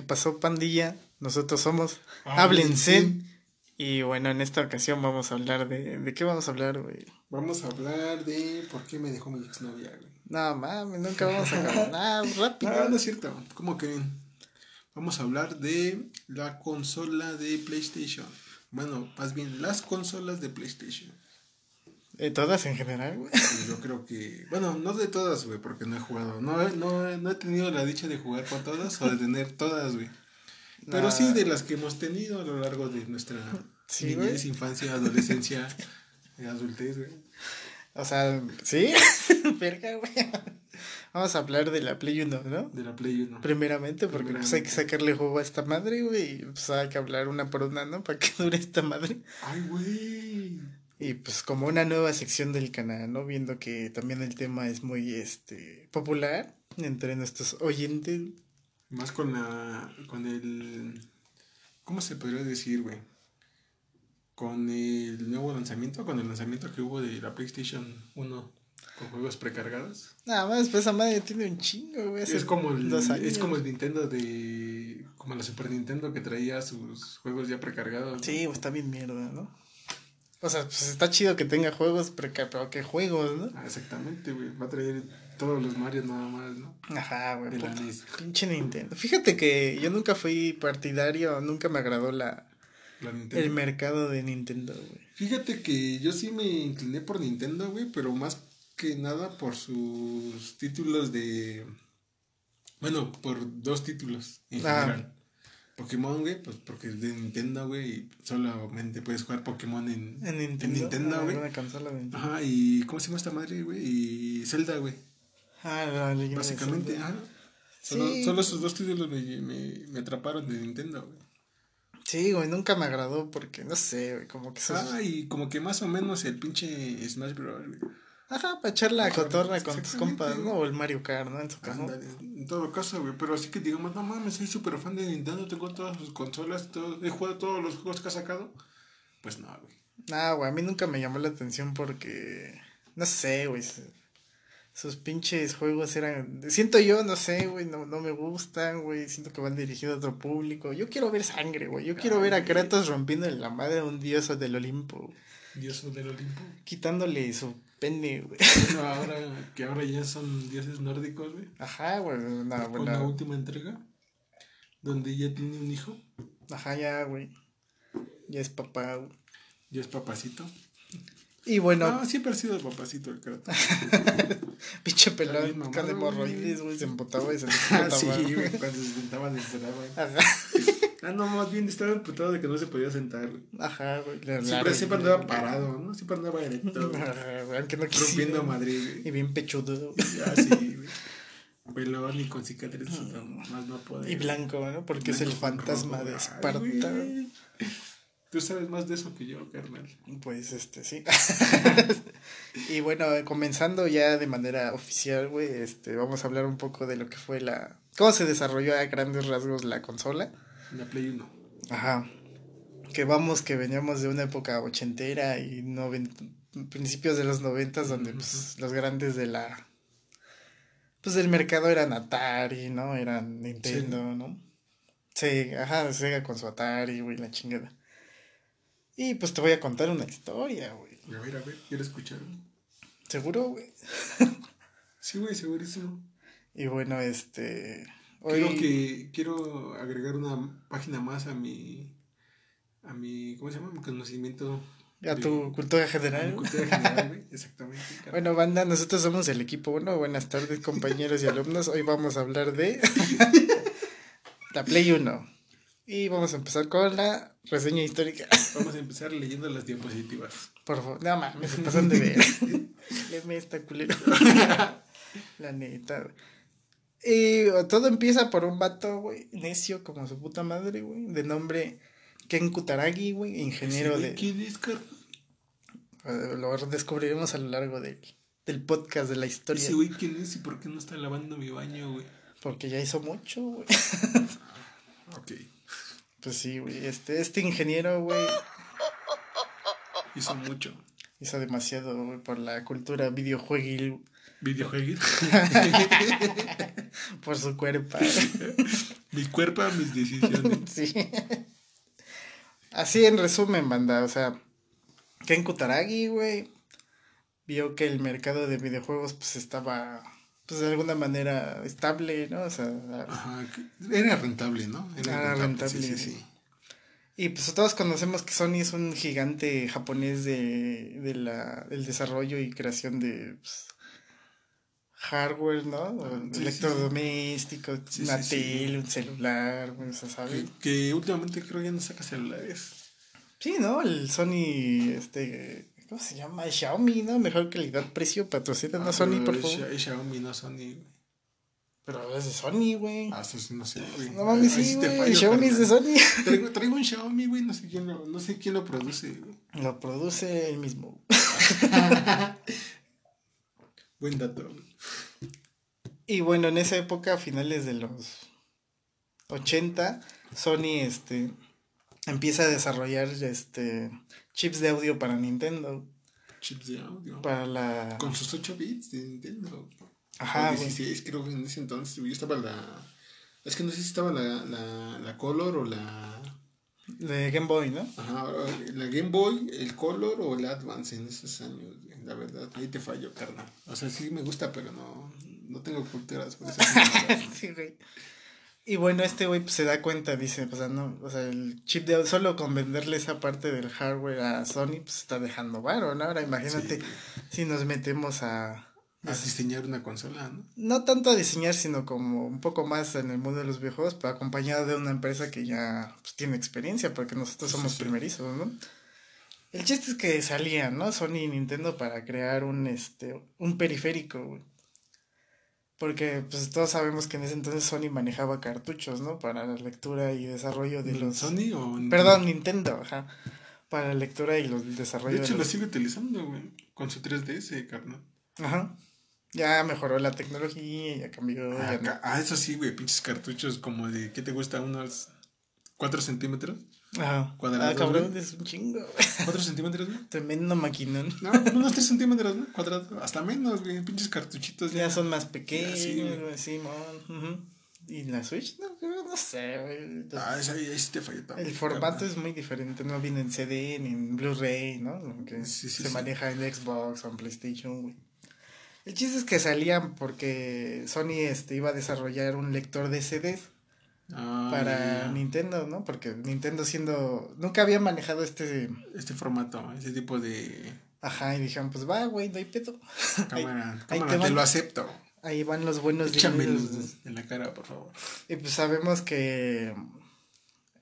¿Qué pasó, pandilla? Nosotros somos Háblense. Y bueno, en esta ocasión vamos a hablar de. ¿De qué vamos a hablar, güey? Vamos a hablar de por qué me dejó mi exnovia, güey. No mames, nunca vamos a hablar nada rápido. No, no es cierto. ¿Cómo que Vamos a hablar de la consola de PlayStation. Bueno, más bien las consolas de PlayStation. ¿De todas en general, güey? Yo creo que. Bueno, no de todas, güey, porque no he jugado. No, no, no he tenido la dicha de jugar con todas o de tener todas, güey. Pero sí de las que hemos tenido a lo largo de nuestra niñez, infancia, adolescencia, adultez, güey. O sea, ¿sí? Verga, güey. Vamos a hablar de la Play 1, ¿no? De la Play 1. Primeramente, porque pues hay que sacarle juego a esta madre, güey. Y pues hay que hablar una por una, ¿no? Para que dure esta madre. Ay, güey. Y pues como una nueva sección del canal, ¿no? Viendo que también el tema es muy, este, popular entre nuestros oyentes. Más con la, con el, ¿cómo se podría decir, güey? Con el nuevo lanzamiento, con el lanzamiento que hubo de la PlayStation 1 con juegos precargados. Nada más, pues esa madre tiene un chingo, güey. Es como el, es como el Nintendo de, como la Super Nintendo que traía sus juegos ya precargados. Sí, está bien mierda, ¿no? O sea, pues está chido que tenga juegos, pero que, juegos, ¿no? Ah, exactamente, güey. Va a traer todos los Mario nada más, ¿no? Ajá, güey. Pinche Nintendo. Fíjate que yo nunca fui partidario, nunca me agradó la, el mercado de Nintendo, güey. Fíjate que yo sí me incliné por Nintendo, güey, pero más que nada por sus títulos de... Bueno, por dos títulos en ah. general. Pokémon, güey, pues porque es de Nintendo, güey, y solamente puedes jugar Pokémon en, en Nintendo, ah, güey. Ajá, y ¿cómo se llama esta madre, güey? Y Zelda, güey. Ah, la Básicamente, ajá. Solo, solo, esos dos títulos me, me, me atraparon de Nintendo, güey. Sí, güey, nunca me agradó porque, no sé, güey, como que... Ah, y como que más o menos el pinche Smash Bros, güey. Ajá, para echar la cotorra con tus compas, ¿no? O el Mario Kart, ¿no? En su caso. en todo caso, güey. Pero así que digamos, no mames, soy súper fan de Nintendo, tengo todas sus consolas, he jugado todos los juegos que ha sacado. Pues no, güey. Nah, güey, a mí nunca me llamó la atención porque. No sé, güey. Sus pinches juegos eran. Siento yo, no sé, güey, no, no me gustan, güey. Siento que van dirigidos a otro público. Yo quiero ver sangre, güey. Yo quiero ver a Kratos rompiendo la madre a un dios del Olimpo. ¿Dios del Olimpo? Quitándole su pene, güey. Bueno, ahora, que ahora ya son dioses nórdicos, güey. Ajá, güey. Con la última entrega, donde ya tiene un hijo. Ajá, ya, güey. Ya es papá, güey. Ya es papacito. Y bueno. No, siempre ha sido el papacito el Kratos. Pinche pelón, con hemorroides, güey, se empotaba y se empotaba. Sí, güey, cuando se en el güey. Ajá. Ah, no, más bien estaba emputado de que no se podía sentar. Ajá, güey. Siempre, siempre andaba parado, ¿no? Siempre andaba erecto. Ajá, güey, aunque no quisiera. Rompiendo Madrid, güey. Y bien pechudo. Ah, sí, güey. Pelón y con cicatrices, no, más no puede. Y blanco, ¿no? Porque es el fantasma de Esparta. Tú sabes más de eso que yo, carnal. Pues este, sí. y bueno, comenzando ya de manera oficial, güey, este, vamos a hablar un poco de lo que fue la. cómo se desarrolló a grandes rasgos la consola. La Play 1. Ajá. Que vamos, que veníamos de una época ochentera y principios de los noventas, donde pues, los grandes de la. Pues del mercado eran Atari, ¿no? Eran Nintendo, ¿no? Sí, ajá, Sega con su Atari, güey, la chingada. Y pues te voy a contar una historia, güey. A ver, a ver, quiero escuchar. ¿Seguro, güey? sí, güey, segurísimo. Y bueno, este Quiero que quiero agregar una página más a mi a mi ¿cómo se llama? mi conocimiento a tu cultura general. cultura general, exactamente. Bueno, banda, nosotros somos el equipo 1. Buenas tardes, compañeros y alumnos. Hoy vamos a hablar de la Play 1. Y vamos a empezar con la reseña histórica. Vamos a empezar leyendo las diapositivas. Por favor, no mames, se pasan de ver. Léeme esta culera. la neta, y todo empieza por un vato, güey, necio como su puta madre, güey, de nombre Ken Kutaragi, güey, ingeniero de... ¿Quién es, eh, Lo descubriremos a lo largo del, del podcast de la historia. Sí, güey, ¿quién es y por qué no está lavando mi baño, güey? Porque ya hizo mucho, güey. ok. Pues sí, güey, este, este ingeniero, güey... Hizo mucho. Hizo demasiado, güey, por la cultura videojueguil Videojuegos. Por su cuerpo. Mi cuerpo, mis decisiones. sí. Así en resumen, banda, o sea, Ken Kutaragi, güey, vio que el mercado de videojuegos pues estaba pues de alguna manera estable, ¿no? O sea, Ajá, era rentable, ¿no? Era, rentable. Sí, sí, Y pues todos conocemos que Sony es un gigante japonés de, de la, el desarrollo y creación de pues, hardware, ¿no? Ah, electrodomésticos, una tele, un celular, o sea, ¿sabes? Que, últimamente creo ya no saca celulares. Sí, ¿no? El Sony, este, ¿cómo se llama? El Xiaomi, ¿no? Mejor calidad-precio, patrocina ah, no Sony, por favor. Xiaomi, no Sony, Pero es de Sony, güey. Ah, eso sí, no sé, güey. No mames, sí, güey. El Xiaomi es de Sony. Traigo, traigo, un Xiaomi, güey. No sé quién lo, no sé quién lo produce, güey. Lo produce él mismo. Buen dato. Y bueno, en esa época, a finales de los 80, Sony este, empieza a desarrollar este, chips de audio para Nintendo. Chips de audio. Para la... Con sus 8 bits de Nintendo. Ajá. 16, creo que en ese entonces. Yo estaba la... Es que no sé si estaba la, la, la Color o la... De Game Boy, ¿no? Ajá, la Game Boy, el Color o el Advance en esos años, la verdad. Ahí te fallo, carnal. O sea, sí me gusta, pero no, no tengo culturas por eso. sí, güey. Y bueno, este güey pues, se da cuenta, dice, o sea, no, o sea, el chip de solo con venderle esa parte del hardware a Sony, pues está dejando varo, ¿no? Ahora imagínate si nos metemos a a diseñar una consola, ¿no? No tanto a diseñar, sino como un poco más en el mundo de los videojuegos, pero acompañado de una empresa que ya pues, tiene experiencia, porque nosotros somos primerizos, ¿no? El chiste es que salían, ¿no? Sony y Nintendo para crear un, este, un periférico, güey. Porque pues todos sabemos que en ese entonces Sony manejaba cartuchos, ¿no? Para la lectura y desarrollo de los... ¿Sony o...? Perdón, Nintendo, ajá. Para la lectura y el desarrollo de hecho, lo sigue utilizando, güey. Con su 3DS, carnal. Ajá. Ya mejoró la tecnología, ya cambió. Ah, ah eso sí, güey, pinches cartuchos como de, ¿qué te gusta? ¿Unos 4 centímetros? Ajá. Cuadrados. Ah, cabrón, es un chingo. ¿4 centímetros, güey? Tremendo maquinón. No, unos 3 centímetros, ¿no? Cuadrados. Hasta menos, güey, pinches cartuchitos. Ya, son más pequeños, güey, Simón. Y la Switch, no, no sé, güey. Ah, esa, ahí sí te falló El formato es muy diferente, no viene en CD ni en Blu-ray, ¿no? Que sí, sí, se maneja en Xbox o en PlayStation, güey. El chiste es que salían porque Sony este, iba a desarrollar un lector de CDs ah, para Nintendo, ¿no? Porque Nintendo siendo... Nunca había manejado este... Este formato, ese tipo de... Ajá, y dijeron, pues va, güey, no hay pedo. Cámara, cámara te, lo acepto. Ahí van los buenos días. en la cara, por favor. Y pues sabemos que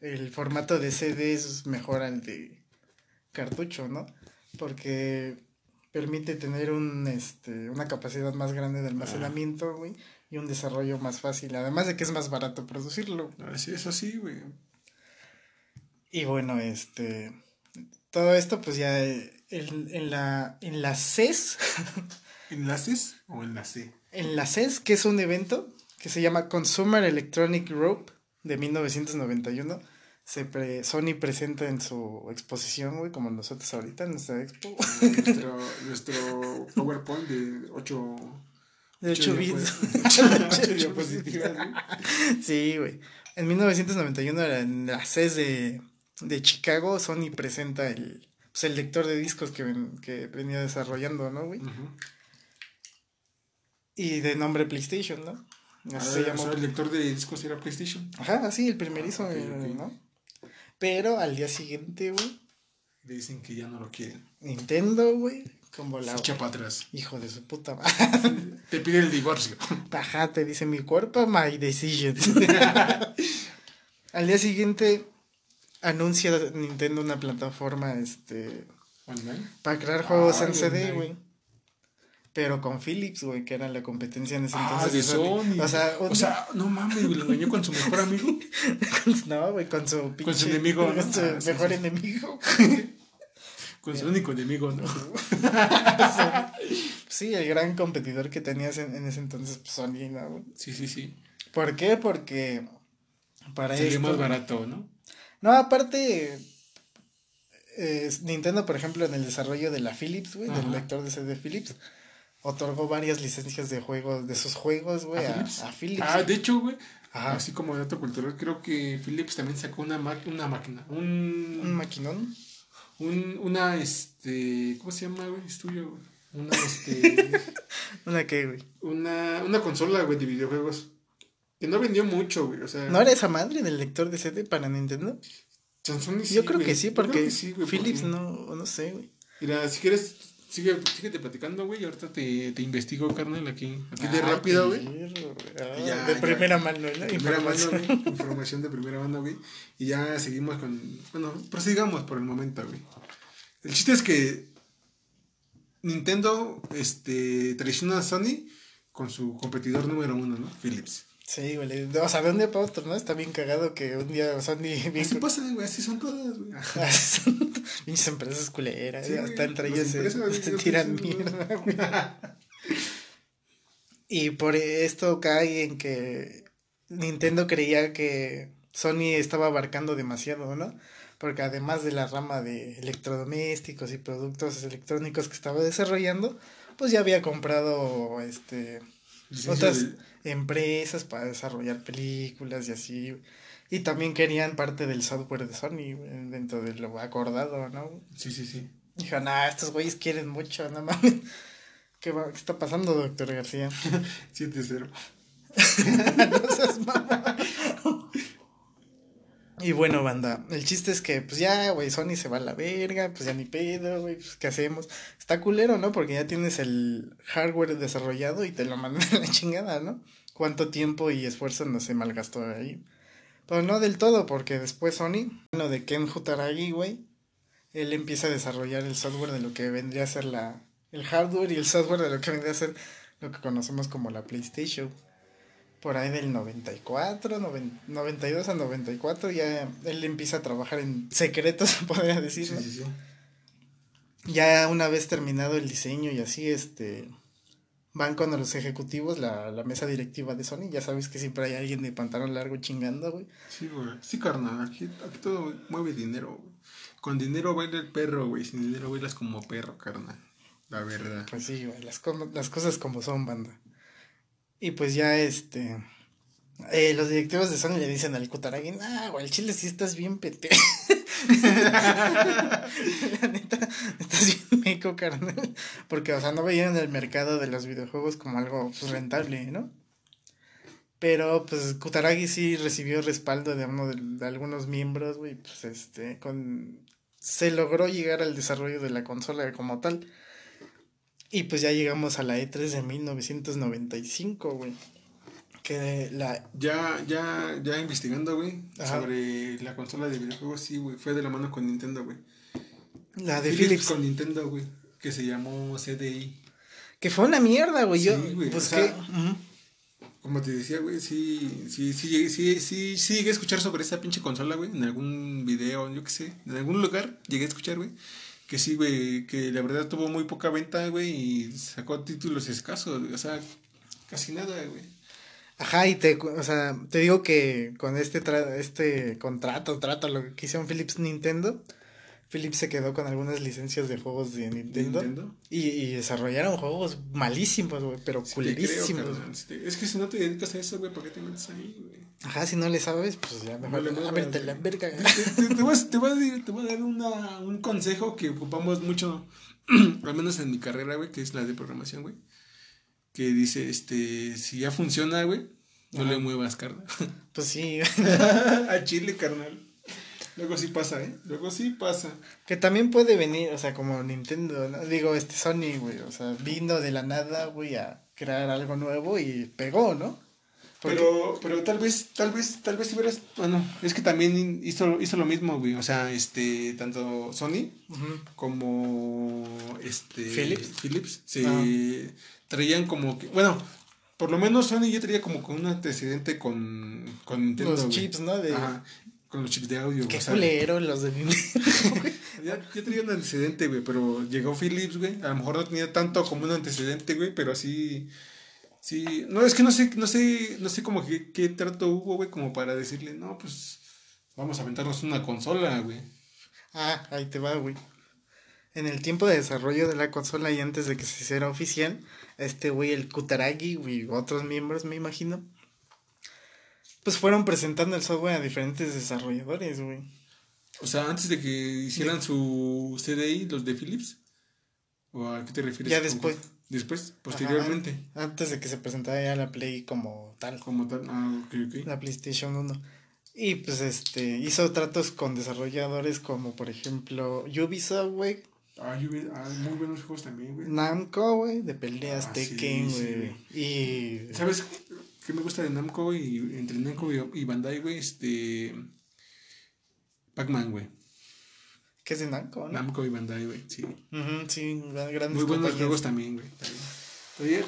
el formato de CD es mejor al de cartucho, ¿no? Porque permite tener un, este, una capacidad más grande de almacenamiento, güey, y un desarrollo más fácil, además de que es más barato producirlo. Así es así, güey. Y bueno, este, todo esto pues ya en, en la, en la CES. ¿En la CES o en la C? En la CES, que es un evento que se llama Consumer Electronic Group de 1991 se pre Sony presenta en su exposición, güey, como nosotros ahorita en nuestra expo. nuestro, nuestro PowerPoint de 8... De 8 bits. Sí, güey. En 1991, en la CES de, de Chicago, Sony presenta el, pues, el lector de discos que, que venía desarrollando, ¿no, güey? Y de nombre PlayStation, ¿no? Así se llamó. el lector de discos era PlayStation. Ajá, sí, el primerizo, ah, ¿no? Pero al día siguiente, güey. Dicen que ya no lo quieren. Nintendo, güey. Como la. echa para atrás. Hijo de su puta madre. te pide el divorcio. Ajá, te dice mi cuerpo, my decision. al día siguiente anuncia Nintendo una plataforma, este. ¿Online? Para crear juegos en CD, güey pero con Philips, güey, que era la competencia en ese ah, entonces. de Sony. O sea, o sea, no mames, güey, lo engañó con su mejor amigo. no, güey, con su pinche, Con su enemigo. Con su ah, mejor enemigo. Con su único enemigo, ¿no? sí, el gran competidor que tenías en, ese entonces, pues Sony, ¿no? Sí, sí, sí. ¿Por qué? Porque para Sería más barato, ¿no? No, aparte... Nintendo, por ejemplo, en el desarrollo de la Philips, güey, del lector de CD Philips, otorgó varias licencias de juegos, de sus juegos, güey, a, a, Philips? Ah, de hecho, güey, así como dato cultural, creo que Philips también sacó una, una máquina, un... ¿Un maquinón? Un, una, este, ¿cómo se llama, güey? Es tuyo, güey. Una, este... ¿Una qué, güey? Una, una consola, güey, de videojuegos. Que no vendió mucho, güey, o sea... ¿No era esa madre del lector de CD para Nintendo? Yo creo que sí, porque Philips no, no sé, güey. Mira, si quieres, sigue, síguete platicando, güey, y ahorita te, te investigo, carnal, aquí. Aquí de rápido, güey. Ah, de primera mano, ¿no? Primera mano, güey. Información de primera mano, güey. Y ya seguimos con... Bueno, prosigamos por el momento, güey. El chiste es que Nintendo este, traiciona a Sony con su competidor número uno, ¿no? Philips. Sí, güey. O sea, de un día para otro, ¿no? Está bien cagado que un día Sony... Bien así pasa, güey. Así son todas, güey. Pinches empresas culeras. Sí, hasta entre ellas se, se tiran mierda, güey. y por esto cae en que Nintendo creía que Sony estaba abarcando demasiado, ¿no? porque además de la rama de electrodomésticos y productos electrónicos que estaba desarrollando, pues ya había comprado este otras empresas para desarrollar películas y así. Y también querían parte del software de Sony dentro de lo acordado, ¿no? Sí, sí, sí. Dijo, nah, estos güeyes quieren mucho, no mames. ¿Qué, va, ¿Qué está pasando, doctor García? 7-0. no seas mamá. Y bueno, banda, el chiste es que, pues ya, güey, Sony se va a la verga, pues ya ni pedo, güey, pues ¿qué hacemos? Está culero, ¿no? Porque ya tienes el hardware desarrollado y te lo mandan a la chingada, ¿no? Cuánto tiempo y esfuerzo no se malgastó ahí. Pero no del todo, porque después Sony, bueno, de Ken Jutaragi, güey, él empieza a desarrollar el software de lo que vendría a ser la, el hardware y el software de lo que vendría a ser lo que conocemos como la PlayStation por ahí del 94, 92 a 94, ya él empieza a trabajar en secretos, podría decir. Sí, sí, sí. Ya una vez terminado el diseño y así, este, van con los ejecutivos, la, la mesa directiva de Sony, ya sabes que siempre hay alguien de pantalón largo chingando, güey. Sí, güey, sí, carnal, aquí, aquí todo mueve dinero, Con dinero baila el perro, güey, sin dinero bailas como perro, carnal, la verdad. Pues sí, güey, las, las cosas como son, banda. Y pues ya este. Eh, los directivos de Sony le dicen al Kutaragi, ah, güey, el chile sí estás bien pete. la neta, estás bien meco, carnal. Porque, o sea, no veían el mercado de los videojuegos como algo pues, rentable, ¿no? Pero, pues, Kutaragi sí recibió respaldo de uno de, algunos miembros, güey, pues, este, con... Se logró llegar al desarrollo de la consola como tal. Y pues ya llegamos a la E3 de 1995, güey. Que la... Ya, ya, ya investigando, güey, sobre la consola de videojuegos, sí, güey, fue de la mano con Nintendo, güey. La de Philips. Con Nintendo, güey, que se llamó CDI. Que fue una mierda, güey. Yo, pues que... Como te decía, güey, sí, sí, sí, sí, sí, sí, llegué a escuchar sobre esa pinche consola, güey, en algún video, yo qué sé, en algún lugar llegué a escuchar, güey que sí, güey, que la verdad tuvo muy poca venta, güey, y sacó títulos escasos, o sea, casi nada, güey. Ajá, y te, o sea, te digo que con este, este contrato, trato, lo que hicieron Philips Nintendo, Philips se quedó con algunas licencias de juegos de Nintendo, Y, y, desarrollaron juegos malísimos, güey, pero culerísimos. es que si no te dedicas a eso, güey, ¿por qué te metes ahí, güey? Ajá, si no le sabes, pues ya mejor no, la verga. Te, te, voy a, te, voy a, te, voy a, dar una, un consejo que ocupamos mucho, al menos en mi carrera, güey, que es la de programación, güey. Que dice, este, si ya funciona, güey, no le muevas, carnal. Pues sí. a Chile, carnal. Luego sí pasa, ¿eh? Luego sí pasa. Que también puede venir, o sea, como Nintendo, ¿no? Digo, este Sony, güey, o sea, vino de la nada, güey, a crear algo nuevo y pegó, ¿no? Pero, pero tal vez, tal vez, tal vez si hubieras, bueno, es que también hizo, hizo lo mismo, güey, o sea, este, tanto Sony como, este, Philips, Philips se ah. traían como que, bueno, por lo menos Sony ya traía como con un antecedente con, con Nintendo, Los chips, ¿no? De... Ajá, con los chips de audio. Qué culero los de Nintendo, ya, ya traía un antecedente, güey, pero llegó Philips, güey, a lo mejor no tenía tanto como un antecedente, güey, pero así Sí, no, es que no sé, no sé, no sé como que, qué trato hubo, güey, como para decirle, no, pues vamos a aventarnos una consola, güey. Ah, ahí te va, güey. en el tiempo de desarrollo de la consola y antes de que se hiciera oficial, este güey, el Kutaragi y otros miembros, me imagino, pues fueron presentando el software a diferentes desarrolladores, güey. O sea, antes de que hicieran su CDI, los de Philips. ¿O a qué te refieres? Ya después. Después, posteriormente. antes de que se presentara ya la Play como tal. Como tal, ah, ok, ok. La PlayStation 1. Y pues este, hizo tratos con desarrolladores como por ejemplo Ubisoft, güey. Ah, Ubisoft, ah, muy buenos juegos también, güey. Namco, güey, de peleas, ah, Tekken, güey. y... ¿Sabes qué me gusta de Namco, y Entre Namco y Bandai, güey, este... Pac-Man, güey. ¿Qué es de Namco, ¿no? Namco y Bandai, güey, sí. sí, grandes Muy buenos juegos también, güey. Oye,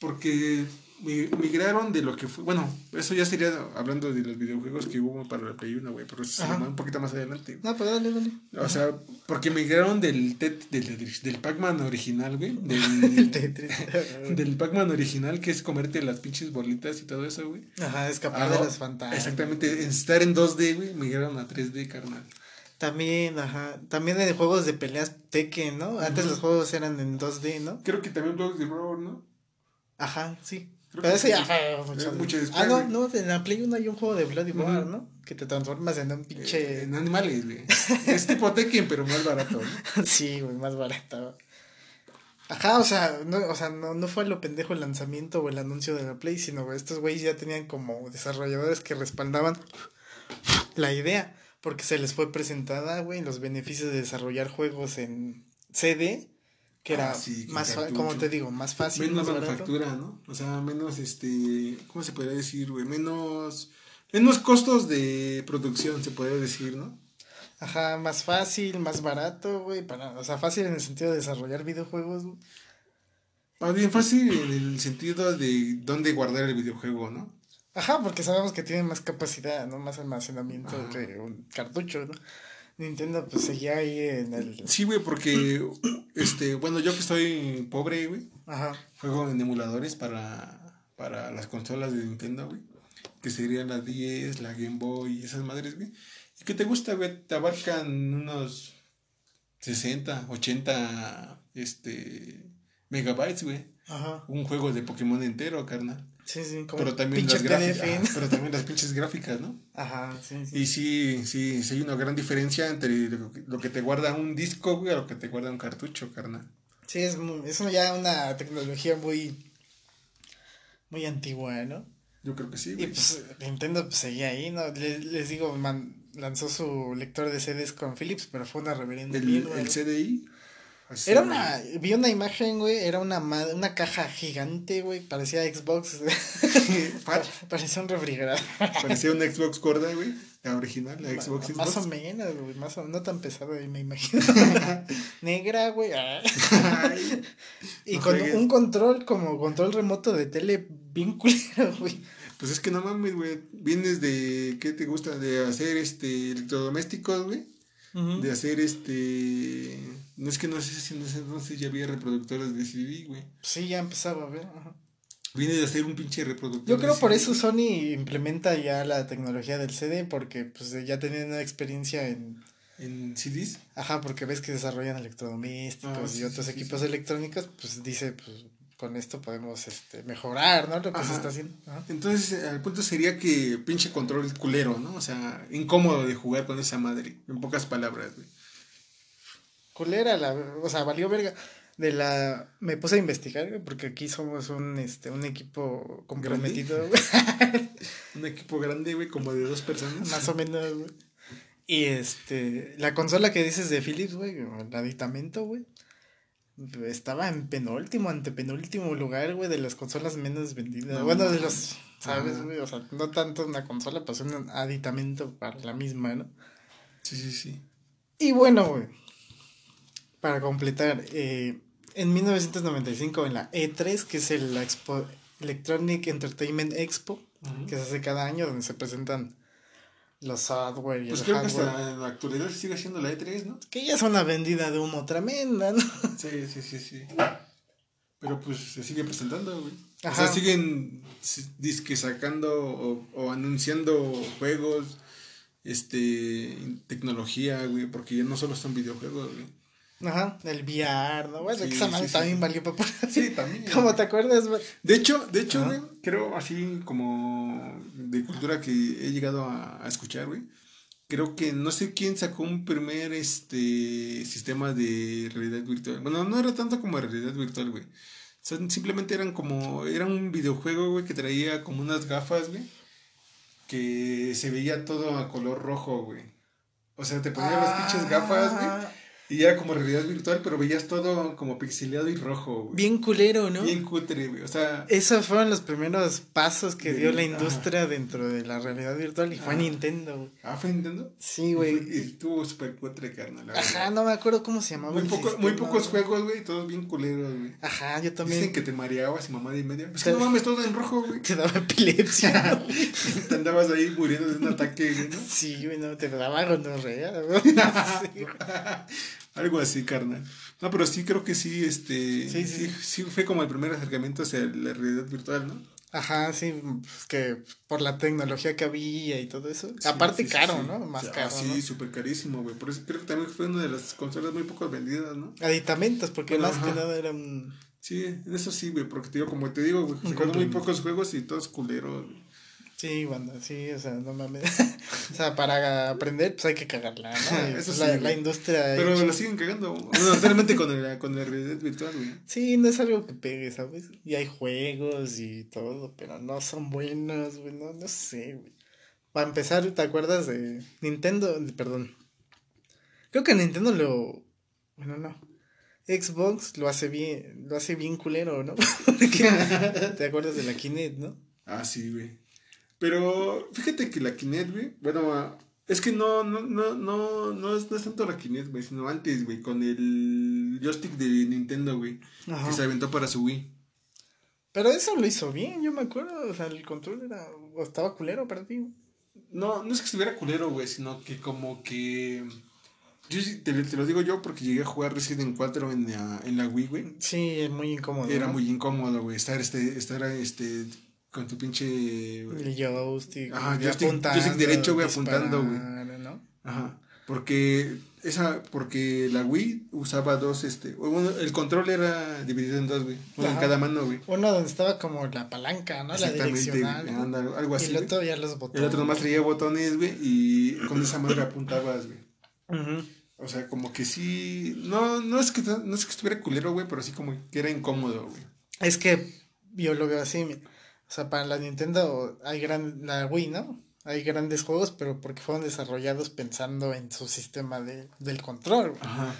porque migraron de lo que fue. Bueno, eso ya sería hablando de los videojuegos que hubo para la Play 1, güey, pero eso se un poquito más adelante. No, pero dale, dale. O sea, porque migraron del del, del Pac-Man original, güey. Del, del Pac-Man original, que es comerte las pinches bolitas y todo eso, güey. Ajá, escapar de las fantasmas. Exactamente, estar en 2D, güey, migraron a 3D, carnal. También, ajá. También en juegos de peleas Tekken, ¿no? Antes los juegos eran en 2D, ¿no? Creo que también juegos de Roar, ¿no? Ajá, sí. Pero ese ya mucho, Ah, no, no, en la Play 1 hay un juego de Bloody War, ¿no? Que te transformas en un pinche. Eh, en animales, güey. es tipo Tekken, pero más barato. sí, güey, más barato. Ajá, o sea, no, o sea, no, no fue lo pendejo el lanzamiento o el anuncio de la Play, sino estos güeyes ya tenían como desarrolladores que respaldaban la idea, porque se les fue presentada, güey, los beneficios de desarrollar juegos en CD que era ah, más como te digo más fácil menos manufactura no o sea menos este cómo se podría decir güey menos menos costos de producción se podría decir no ajá más fácil más barato güey para o sea fácil en el sentido de desarrollar videojuegos más bien fácil en el sentido de dónde guardar el videojuego no ajá porque sabemos que tiene más capacidad no más almacenamiento que un cartucho no Nintendo pues seguía ahí en el... Sí, güey, porque, este, bueno, yo que estoy pobre, güey, Ajá. juego en emuladores para, para las consolas de Nintendo, güey, que serían la 10, la Game Boy y esas madres, güey. ¿Y qué te gusta, güey? Te abarcan unos 60, 80, este, megabytes, güey. Ajá. Un juego de Pokémon entero, carnal. Sí, sí, como pero también las gráficas, pero también las pinches gráficas, ¿no? Ajá, sí, sí. Y sí, sí, sí hay una gran diferencia entre lo que te guarda un disco, güey, a lo que te guarda un cartucho, carnal. Sí, es, es ya una tecnología muy, muy antigua, ¿no? Yo creo que sí, güey. Y pues Nintendo pues, seguía ahí, ¿no? Les, les digo, man, lanzó su lector de CDs con Philips, pero fue una reverenda ¿El, ¿El CDI? Era una, vi una imagen, güey, era una, una caja gigante, güey, parecía Xbox, parecía un refrigerador. parecía un Xbox gorda, güey, la original, la Xbox Más o menos, güey, más o no tan pesada, me imagino. Negra, güey. y con un control, como control remoto de tele bien culero, güey. Pues es que no mames, güey, vienes de, ¿qué te gusta? De hacer, este, electrodomésticos, güey. De hacer, este no es que no sé si en ese entonces ya había reproductores de CD, güey. Sí, ya empezaba a ver. Viene de hacer un pinche reproductor. Yo creo por eso Sony implementa ya la tecnología del CD, porque pues ya tenían una experiencia en... ¿En CDs? Ajá, porque ves que desarrollan electrodomésticos ah, y otros equipos electrónicos, pues dice, pues con esto podemos este, mejorar, ¿no? Lo que se está haciendo. Entonces, el punto sería que pinche control culero, ¿no? O sea, incómodo de jugar con esa madre, en pocas palabras, güey culera, la, o sea, valió verga. De la, me puse a investigar, porque aquí somos un, este, un equipo comprometido, un equipo grande, güey, como de dos personas. Más o menos, güey. Y este, la consola que dices de Philips, güey, el aditamento, güey, estaba en penúltimo, antepenúltimo lugar, güey, de las consolas menos vendidas. bueno, de los, ¿sabes, güey? O sea, no tanto una consola, pues un aditamento para la misma, ¿no? Sí, sí, sí. Y bueno, güey para completar, eh, en 1995 en la E3, que es el Expo, Electronic Entertainment Expo, que se hace cada año, donde se presentan los software y pues creo que hasta en la actualidad sigue siendo la E3, ¿no? Que ya es una vendida de humo tremenda, ¿no? Sí, sí, sí, sí. Pero pues se sigue presentando, güey. O sea, siguen disque sacando o, o, anunciando juegos, este, tecnología, güey, porque ya no solo son videojuegos, güey Ajá, el VR, ¿no? Bueno, que también valió para Sí, también. ¿Cómo te acuerdas? De hecho, de hecho, güey, creo así como de cultura que he llegado a, a escuchar, güey. Creo que no sé quién sacó un primer este sistema de realidad virtual. Bueno, no era tanto como realidad virtual, güey. simplemente eran como. Era un videojuego, güey, que traía como unas gafas, güey. Que se veía todo a color rojo, güey. O sea, te ponían las pinches gafas, güey. Ah. Y era como realidad virtual, pero veías todo como pixeleado y rojo, güey. Bien culero, ¿no? Bien cutre, güey. O sea. Esos fueron los primeros pasos que dio la industria dentro de la realidad virtual y fue Nintendo, güey. Ah, ¿fue Nintendo? Sí, güey. Y estuvo súper cutre, carnal. Ajá, no me acuerdo cómo se llamaba. Muy, poco, muy pocos juegos, güey, todos bien culeros, güey. Ajá, yo también. Dicen que te mareabas y mamá de media. Es que no mames, todo en rojo, güey. Te daba epilepsia. te andabas ahí muriendo de un ataque, güey, ¿no? Sí, güey, no, te daba gonorrea, güey. sí, algo así, carnal. No, pero sí creo que sí, este. Sí, sí. Sí, fue como el primer acercamiento hacia la realidad virtual, ¿no? Ajá, sí, pues que por la tecnología que había y todo eso. Aparte caro, ¿no? Más caro. Sí, súper carísimo, güey. Por eso creo que también fue una de las consolas muy poco vendidas, ¿no? Aditamentos, porque más que nada eran. Sí, eso sí, güey, porque te digo, como te digo, güey, se muy pocos juegos y todos culeros, Sí, bueno, sí, o sea, no mames. o sea, para aprender, pues hay que cagarla, ¿no? Eso pues, la, la, industria. Pero lo siguen cagando. Bueno, realmente con, el, con la realidad virtual, güey. Sí, no es algo que pegue, ¿sabes? Y hay juegos y todo, pero no son buenos, güey, no, no sé, güey. Para empezar, ¿te acuerdas de Nintendo? Perdón. Creo que Nintendo lo. Bueno, no. Xbox lo hace bien, lo hace bien culero, ¿no? ¿Te acuerdas de la Kinect, no? Ah, sí, güey. Pero fíjate que la Kinect, güey, bueno, es que no, no, no, no, no es, no es tanto la Kinect, güey, sino antes, güey, con el joystick de Nintendo, güey, que se aventó para su Wii. Pero eso lo hizo bien, yo me acuerdo, o sea, el control era, o estaba culero para ti. No, no es que estuviera culero, güey, sino que como que... Yo te, te, lo digo yo porque llegué a jugar Resident 4 en la, en la Wii, güey. Sí, es muy incómodo. Era muy incómodo, güey, estar, este, estar, este, con tu pinche. El joystick. Ajá, joystick, joystick derecho, güey, apuntando, güey. ¿no? Ajá. Porque esa, porque la Wii usaba dos, este, bueno, el control era dividido en dos, güey, uno en cada mano, güey. Uno donde estaba como la palanca, ¿no? La direccional. algo así. Y el otro ya los botones. El otro nomás traía botones, güey, y con esa madre apuntabas, güey. O sea, como que sí, no, no es que, no es que estuviera culero, güey, pero sí como que era incómodo, güey. Es que yo lo veo así, o sea, para la Nintendo hay gran, la Wii, ¿no? Hay grandes juegos, pero porque fueron desarrollados pensando en su sistema de, del control. Ajá.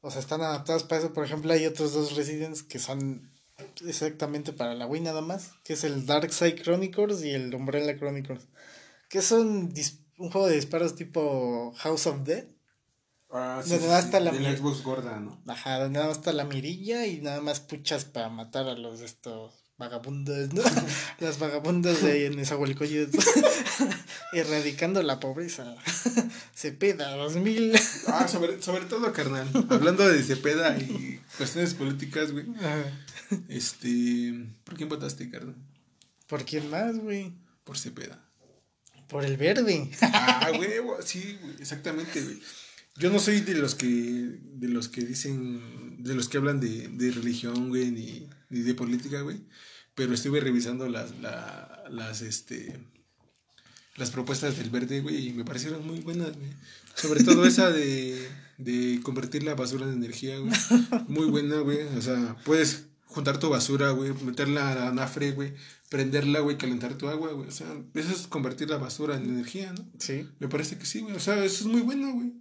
O sea, están adaptados para eso. Por ejemplo, hay otros dos Residents que son exactamente para la Wii nada más, que es el Dark Side Chronicles y el Umbrella Chronicles, que son un juego de disparos tipo House of Dead. Ah, sí, donde nada está la Xbox gorda, ¿no? Ajá, donde nada más está la mirilla y nada más puchas para matar a los estos vagabundas, ¿no? Las vagabundas de Nezahualcóyotl erradicando la pobreza. Cepeda 2000. Ah, sobre, sobre todo, carnal. Hablando de Cepeda y cuestiones políticas, güey. Este, ¿por quién votaste, carnal? ¿Por quién más, güey? Por Cepeda. Por el verde. ah, güey, sí, exactamente, güey. Yo no soy de los que de los que dicen de los que hablan de, de religión, güey, ni, ni de política, güey pero estuve revisando las, las, este, las propuestas del verde, güey, y me parecieron muy buenas, güey. Sobre todo esa de, de convertir la basura en energía, güey. Muy buena, güey. O sea, puedes juntar tu basura, güey, meterla a la anafre, güey, prenderla, güey, calentar tu agua, güey. O sea, eso es convertir la basura en energía, ¿no? Sí. Me parece que sí, güey. O sea, eso es muy bueno, güey.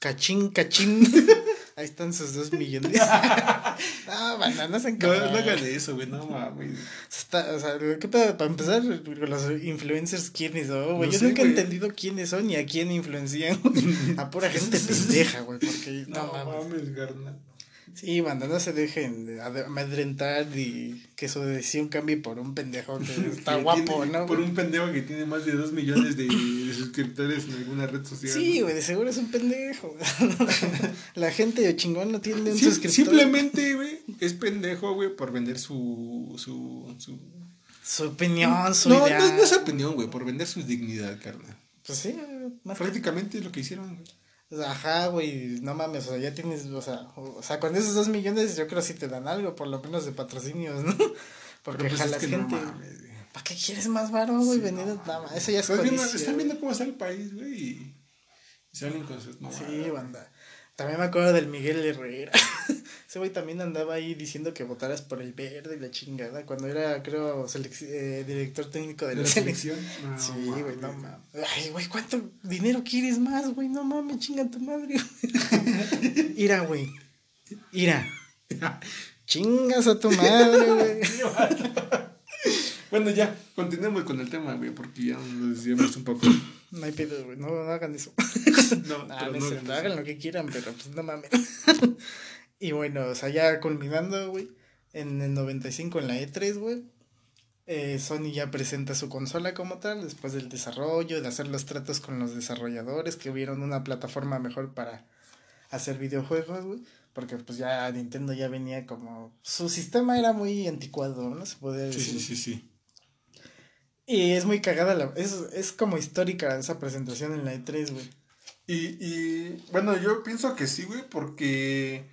Cachín, cachín. Ahí están sus dos millones. no, bananas en No, no hagan eso, güey, no mames. Está, o sea, ¿qué pedo? Para empezar, los influencers, ¿quiénes son, güey? Yo nunca he entendido quiénes son ni a quién influencian, A pura gente pendeja, güey, porque no, no mames. mames Sí, banda, no se dejen amedrentar y que su decisión cambie por un pendejo que está guapo, ¿no? Por un pendejo que tiene más de dos millones de, suscriptores en alguna red social. Sí, güey, de seguro es un pendejo. La gente de chingón no tiene un suscriptor. Simplemente, güey, es pendejo, güey, por vender su, su, su... Su opinión, su no, No, no es opinión, güey, por vender su dignidad, carnal. Pues sí, más Prácticamente es lo que hicieron, güey. Ajá, güey, no mames, o sea, ya tienes, o sea, o, sea, con esos dos millones yo creo sí te dan algo, por lo menos de patrocinios, ¿no? Porque pues jalas gente. ¿Para qué quieres más varo, güey? Vendiendo nada más. Eso ya es viendo, Están viendo cómo está el país, güey, y, salen con sus Sí, banda. También me acuerdo del Miguel Herrera. Ese güey también andaba ahí diciendo que votaras por el verde y la chingada. Cuando era, creo, eh, director técnico de, la, selección. sí, güey, no mames. Ay, güey, ¿cuánto dinero quieres más, güey? No mames, chinga tu madre. Ira, güey. Ira. Chingas a tu madre, güey. Bueno, ya, continuemos con el tema, güey, porque ya nos decíamos un poco. No hay pedo, güey, no, hagan eso. no, no, no, hagan lo que quieran, pero pues no mames. y bueno, o sea, ya culminando, güey, en el 95 en la E3, güey, eh, Sony ya presenta su consola como tal, después del desarrollo, de hacer los tratos con los desarrolladores, que hubieron una plataforma mejor para hacer videojuegos, güey. Porque pues ya Nintendo ya venía como... Su sistema era muy anticuado, ¿no? Se podría decir. Sí, sí, sí, sí. Y es muy cagada, la, es, es como histórica esa presentación en la E3, güey. Y, y bueno, yo pienso que sí, güey, porque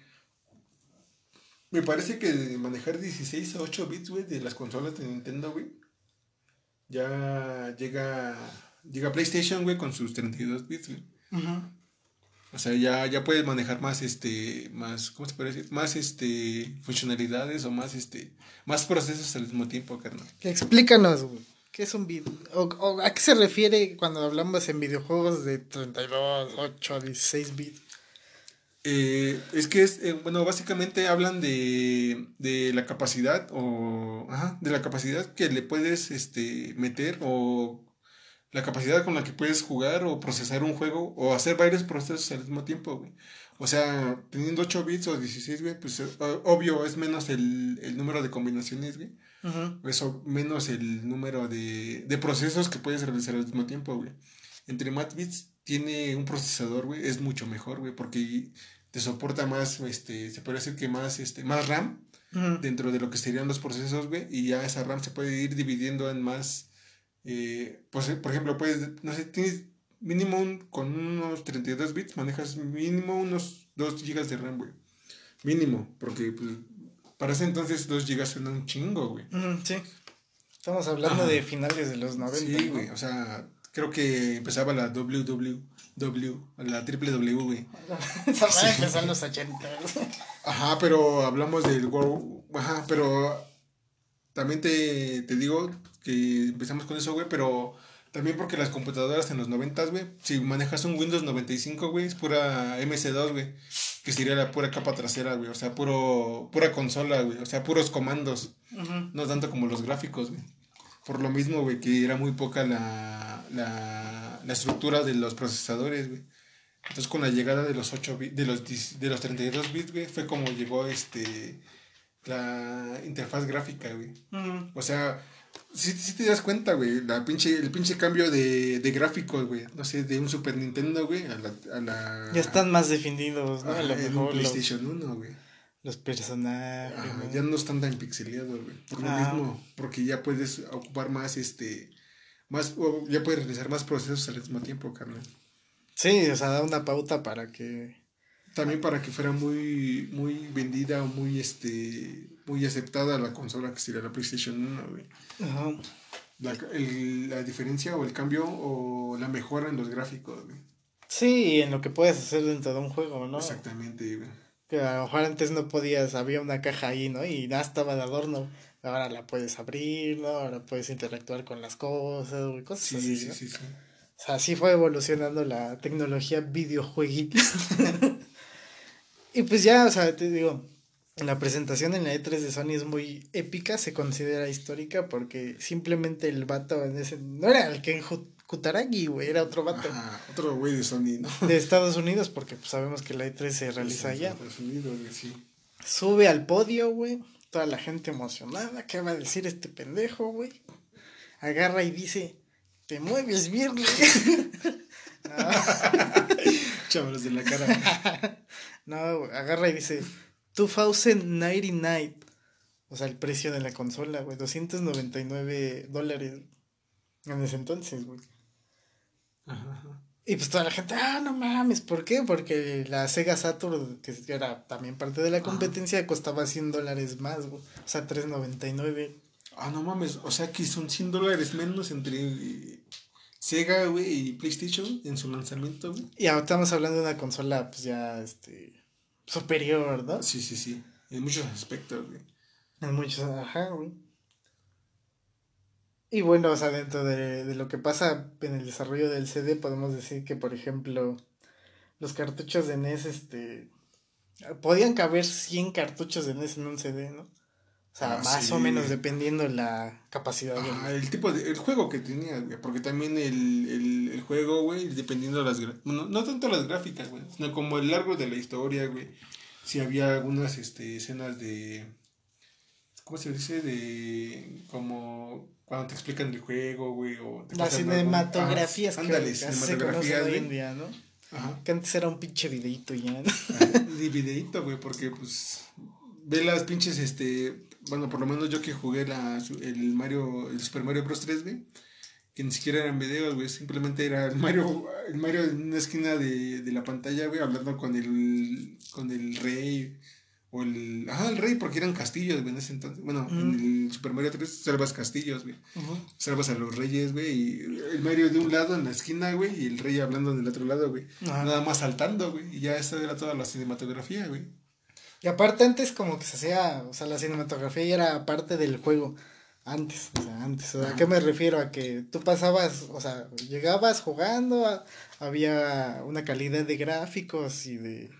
me parece que manejar 16 a 8 bits, güey, de las consolas de Nintendo, güey, ya llega, llega PlayStation, güey, con sus 32 bits, güey. Ajá. O sea, ya, ya puedes manejar más, este, más, ¿cómo se puede decir? Más, este, funcionalidades o más, este, más procesos al mismo tiempo, carnal. Explícanos, güey. ¿Qué es un video? O, a qué se refiere cuando hablamos en videojuegos de 32, 8, 16 bits? Eh, es que es, eh, bueno, básicamente hablan de, de la capacidad o, ajá, de la capacidad que le puedes, este, meter o la capacidad con la que puedes jugar o procesar un juego o hacer varios procesos al mismo tiempo, güey. O sea, teniendo 8 bits o 16, güey, pues eh, obvio es menos el, el número de combinaciones, güey. Eso, menos el número de, de procesos que puedes realizar al mismo tiempo, güey. Entre más bits tiene un procesador, güey, es mucho mejor, güey, porque te soporta más, este, se puede decir que más, este, más RAM dentro de lo que serían los procesos, güey, y ya esa RAM se puede ir dividiendo en más eh, pues, por ejemplo, puedes, no sé, tienes mínimo con unos 32 bits, manejas mínimo unos 2 gigas de RAM, güey. Mínimo, porque pues, para ese entonces 2 gigas suenan un chingo, güey. sí. Estamos hablando de finales de los 90. Sí, güey, o sea, creo que empezaba la WWW, la triple W, güey. Esa empezó en los 80. Ajá, pero hablamos del World, ajá, pero también te, te digo que empezamos con eso, güey, pero también porque las computadoras en los 90, güey, si manejas un Windows 95, güey, es pura MC2, güey, que sería la pura capa trasera, güey, o sea, puro, pura consola, güey, o sea, puros comandos, no tanto como los gráficos, güey. Por lo mismo, güey, que era muy poca la, la, la estructura de los procesadores, güey. Entonces, con la llegada de los 8 de los, de los 32 bits, güey, fue como llegó este la interfaz gráfica, güey. O sea, si, te das cuenta, güey, la pinche, el pinche cambio de, de gráficos, güey, no sé, de un Super Nintendo, güey, a la, a la... Ya están más definidos, ¿no? a lo mejor PlayStation 1, güey. Los personajes. Ya no están tan pixeleados, güey. Por lo ah. mismo, porque ya puedes ocupar más, este, más, o ya puedes realizar más procesos al mismo tiempo, carnal. Sí, o sea, da una pauta para que... También para que fuera muy, muy vendida o muy, este, muy aceptada la consola que sería la PlayStation 1, güey. Ajá. La, el, la diferencia o el cambio o la mejora en los gráficos, güey. Sí, en lo que puedes hacer dentro de un juego, ¿no? Exactamente, güey. Que a lo mejor antes no podías, había una caja ahí, ¿no? Y nada estaba de adorno. Ahora la puedes abrir, ¿no? Ahora puedes interactuar con las cosas, güey, cosas sí, así. Sí, sí, sí. O sea, así fue evolucionando la tecnología videojueguita. y pues ya, o sea, te digo, la presentación en la E3 de Sony es muy épica, se considera histórica porque simplemente el vato en ese... No era el Ken Kutaragi, güey, era otro vato. otro güey de Sony, ¿no? De Estados Unidos porque pues, sabemos que la E3 se realiza allá. Estados Unidos, sí. Sube al podio, güey, toda la gente emocionada, ¿qué va a decir este pendejo, güey? Agarra y dice, te mueves bien, güey. de la cara. no, agarra y dice 2099. O sea, el precio de la consola, güey. 299 dólares en ese entonces, güey. Ajá. Y pues toda la gente, ah, no mames, ¿por qué? Porque la Sega Saturn, que era también parte de la competencia, costaba 100 dólares más, güey. O sea, 3.99. Ah, no mames, o sea que son 100 dólares menos entre Sega, güey, y PlayStation en su lanzamiento, güey. Y ahora estamos hablando de una consola, pues ya, este, superior, ¿no? Sí, sí, sí. En muchos aspectos, güey. En muchos, ajá, güey. Y bueno, o sea, dentro de, de, lo que pasa en el desarrollo del CD, podemos decir que, por ejemplo, los cartuchos de NES, este, podían caber 100 cartuchos de NES en un CD, ¿no? O sea, ah, más o menos dependiendo la capacidad. Ah, el tipo de, el juego que tenía, güey, porque también el, el, el juego, güey, dependiendo de las, no, no tanto las gráficas, güey, sino como el largo de la historia, güey, si había algunas, este, escenas de, ¿cómo se dice? De, como, cuando te explican el juego, güey, o te Las cinematografías que, ándale, cinematografías, hoy en día, ¿no? Ajá. Que antes era un pinche videíto ya. ¿no? videíto, güey, porque, pues, ve las pinches, este, bueno, por lo menos yo que jugué la, el Mario, el Super Mario Bros. 3, güey, que ni siquiera eran videos, güey, simplemente era el Mario, el Mario en una esquina de, de la pantalla, güey, hablando con el, con el rey, o el, ah, el rey, porque eran castillos, güey, en ese entonces, bueno, en el Super Mario 3 salvas castillos, güey, salvas a los reyes, güey, y el Mario de un lado en la esquina, güey, y el rey hablando del otro lado, güey, nada más saltando, güey, y ya esa era toda la cinematografía, güey. Y aparte antes como que se hacía, o sea, la cinematografía ya era parte del juego. Antes, o sea, antes. ¿A qué me refiero? A que tú pasabas, o sea, llegabas jugando, había una calidad de gráficos y de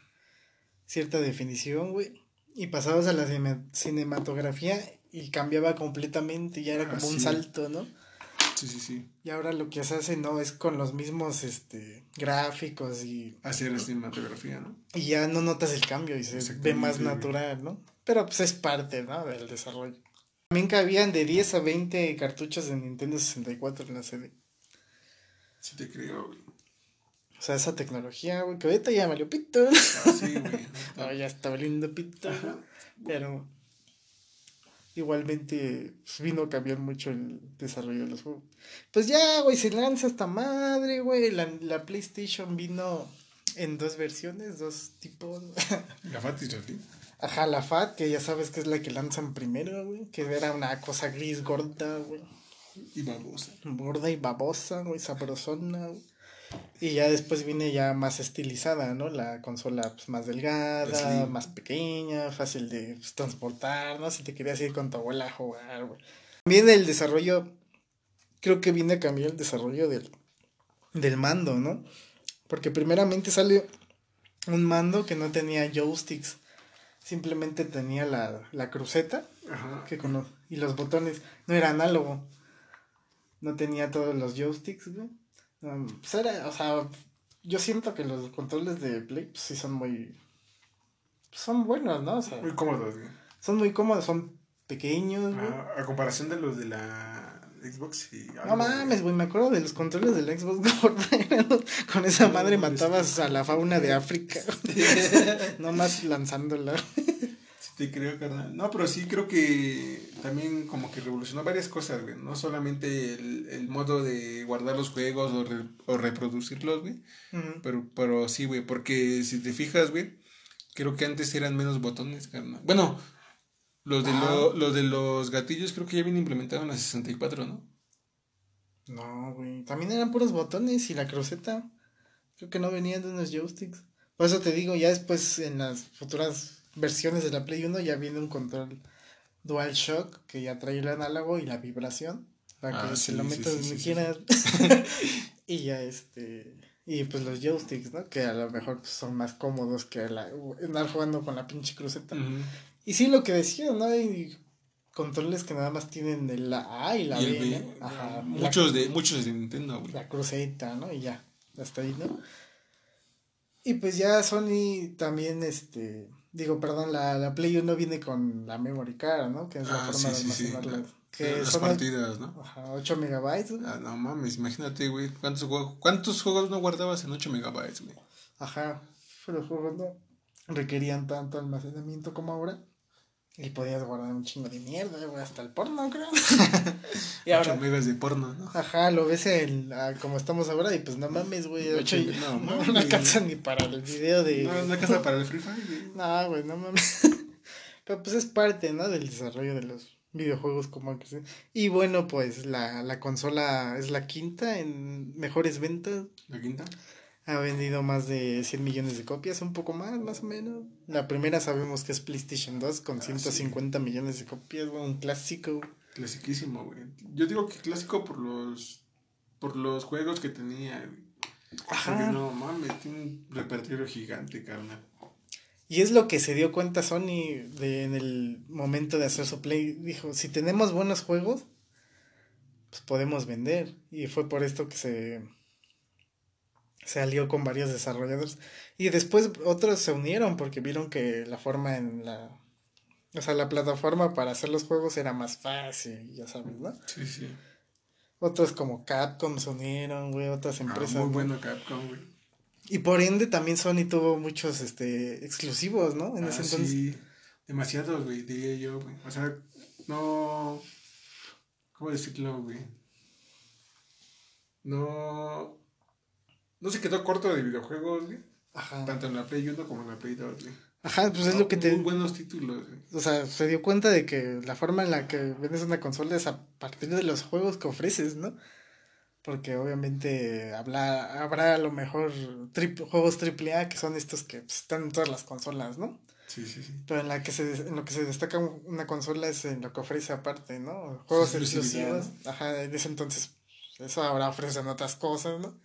cierta definición, güey. Y pasabas a la cinematografía y cambiaba completamente, ya era como un salto, ¿no? Sí, sí, sí. Y ahora lo que se hace, ¿no? Es con los mismos este, gráficos y... Hacer la cinematografía, ¿no? Y ya no notas el cambio y se ve más natural, ¿no? Pero pues es parte, ¿no? Del desarrollo. También cabían de 10 a 20 cartuchos de Nintendo 64 en la CD. Sí te creo, güey. O sea, esa tecnología, güey, que ahorita ya valió pito. Ah, sí, güey. no, ya está valiendo pito. Pero igualmente pues, vino a cambiar mucho el desarrollo de los juegos. Pues ya, güey, se lanza esta madre, güey. La, la PlayStation vino en dos versiones, dos tipos. La FAT y la Ajá, la FAT, que ya sabes que es la que lanzan primero, güey. Que era una cosa gris gorda, güey. Y babosa. Gorda y babosa, güey, sabrosona, güey. Y ya después viene ya más estilizada, ¿no? La consola pues, más delgada, más pequeña, fácil de pues, transportar, ¿no? Si te querías ir con tu abuela a jugar, güey. También el desarrollo, creo que viene a cambiar el desarrollo del, del mando, ¿no? Porque primeramente sale un mando que no tenía joysticks, simplemente tenía la, la cruceta que y los botones, no era análogo, no tenía todos los joysticks, güey pues era, o sea, yo siento que los controles de Play pues, sí son muy. Son buenos, ¿no? muy cómodos, güey. Son muy cómodos, son pequeños, güey. a comparación de los de la Xbox y. No mames, güey, me acuerdo de los controles de la Xbox Con esa madre matabas a la fauna de África. no más lanzándola. Te creo, carnal. No, pero sí creo que también como que revolucionó varias cosas, güey. No solamente el, el modo de guardar los juegos o, o reproducirlos, güey. pero, pero sí, güey. Porque si te fijas, güey, creo que antes eran menos botones, carnal. Bueno, los de, los de los gatillos creo que ya vienen implementados en la 64, ¿no? No, güey. También eran puros botones y la cruceta. Creo que no venían de unos joysticks. Por eso te digo, ya después en las futuras versiones de la Play 1 ya viene un control DualShock que ya trae el análogo y la vibración para que ah, se lo metas donde quieras. y ya este. Y pues los joysticks, ¿no? Que a lo mejor pues, son más cómodos que la, andar jugando con la pinche cruceta. Y sí, lo que decía, ¿no? Hay controles que nada más tienen de la A y la B. Ajá, muchos, de, muchos de Nintendo, La cruceta, ¿no? Y ya, hasta ahí, ¿no? Y pues ya Sony también, este Digo, perdón, la, la Play 1 viene con la memory card, ¿no? Que es la ah, forma de almacenarla. Sí, que las partidas, ¿no? Ajá, 8 megabytes. Ah, no mames, imagínate, güey. ¿Cuántos, juegos, ¿Cuántos juegos no guardabas en 8 megabytes, güey? Ajá, pero los juegos no requerían tanto almacenamiento como ahora. Y podías guardar un chingo de mierda, hasta el porno, creo. y ahora. megas de porno, ¿no? Ajá, lo ves ah, como estamos ahora y pues no mames, güey. no, no, no, alcanza ni para el video de. No, no alcanza para el Free Fire, güey. No, güey, no mames. Pero pues es parte, ¿no? Del desarrollo de los videojuegos como que sea. Y bueno, pues la, la consola es la quinta en mejores ventas. ¿La quinta? Ha vendido más de 100 millones de copias, un poco más, más o menos. La primera sabemos que es PlayStation 2 con 150 ah, millones de copias, un clásico. Clasiquísimo, güey. Yo digo que clásico por los por los juegos que tenía. Ajá. Porque no mames, tiene un repertorio gigante, carnal. Y es lo que se dio cuenta Sony de, en el momento de hacer su play. Dijo, si tenemos buenos juegos, pues podemos vender. Y fue por esto que se se alió con varios desarrolladores. Y después otros se unieron porque vieron que la forma en la... O sea, la plataforma para hacer los juegos era más fácil, ya sabes, ¿no? Sí, sí. Otros como Capcom se unieron, güey, otras ah, empresas. muy bueno Capcom, güey. Y por ende también Sony tuvo muchos este exclusivos, ¿no? En ese ah, entonces. Sí, demasiados, güey, diría yo, güey. O sea, no... ¿Cómo decirlo, güey? No no se quedó corto de videojuegos, güey. Ajá. Tanto en la Play 1 como en la Play 2, güey. Ajá, pues es lo que te. Muy buenos títulos, güey. O sea, se dio cuenta de que la forma en la que vendes una consola es a partir de los juegos que ofreces, ¿no? Porque obviamente habla, habrá a lo mejor juegos AAA que son estos que pues, están en todas las consolas, ¿no? Sí, sí, sí. Pero en, la que se, en lo que se destaca una consola es en lo que ofrece aparte, ¿no? Juegos exclusivos. Ajá, en ese entonces, eso ahora ofrecen otras cosas, ¿no?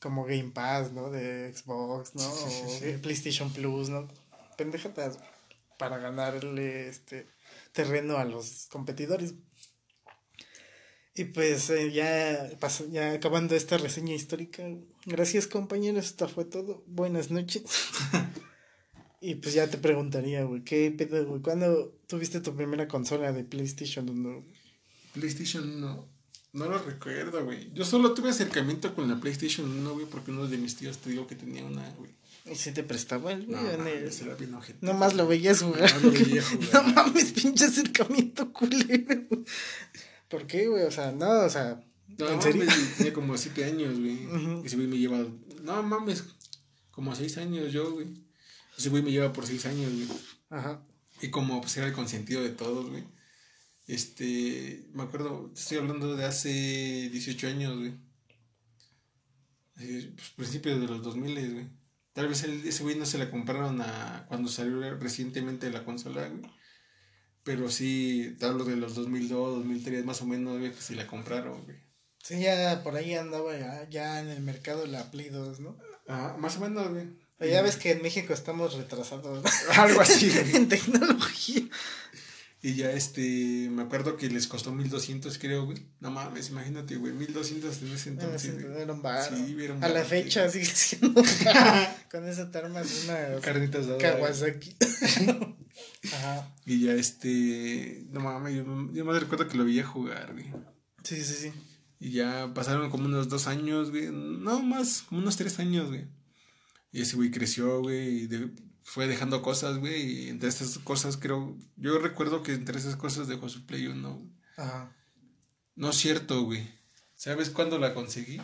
Como Game Pass, ¿no? De Xbox, ¿no? o PlayStation Plus, ¿no? Pendejatas para ganarle este terreno a los competidores. Y pues eh, ya, ya acabando esta reseña histórica. Gracias compañeros, esto fue todo. Buenas noches. y pues ya te preguntaría, güey, ¿qué pedo, güey? ¿Cuándo tuviste tu primera consola de PlayStation 1? PlayStation 1. No lo recuerdo, güey. Yo solo tuve acercamiento con la PlayStation 1, güey, porque uno de mis tíos te digo que tenía una, güey. ¿Y si te prestaba el güey? No, no, no más lo veías jugar. No, no mames, pinche acercamiento culero. ¿Por qué, güey? O sea, no, o sea. No, ¿en serio? tenía como 7 años, güey. Ese güey me lleva. No mames, como 6 años yo, güey. Ese güey me lleva por 6 años, güey. Ajá. Y como pues era el consentido de todos, güey este, me acuerdo, estoy hablando de hace 18 años, güey. Pues, principios de los 2000, güey. Tal vez ese güey no se la compraron a cuando salió recientemente la consola, güey. Pero sí, te hablo de los 2002, 2003, más o menos, güey, que se la compraron, güey. Sí, ya por ahí andaba ya, ya en el mercado la Play 2, ¿no? Ah, más o menos, güey. Ya ves que en México estamos retrasados. Algo así, en tecnología. Y ya este, me acuerdo que les costó 1200, creo, güey. No mames, imagínate, güey, 1200 en ese entonces. Era un bar. Sí, era un A la fecha sigue siendo. Con esa te armas una. Carnitas de Kawasaki. Ajá. Y ya este. No mames, yo, yo me recuerdo que lo veía jugar, güey. Sí, sí, sí. Y ya pasaron como unos dos años, güey. No más, como unos tres años, güey. Y ese güey creció, güey. Y de, fue dejando cosas, güey, y entre esas cosas creo, yo recuerdo que entre esas cosas dejó su Play 1, Ajá. No es cierto, güey. ¿Sabes cuándo la conseguí?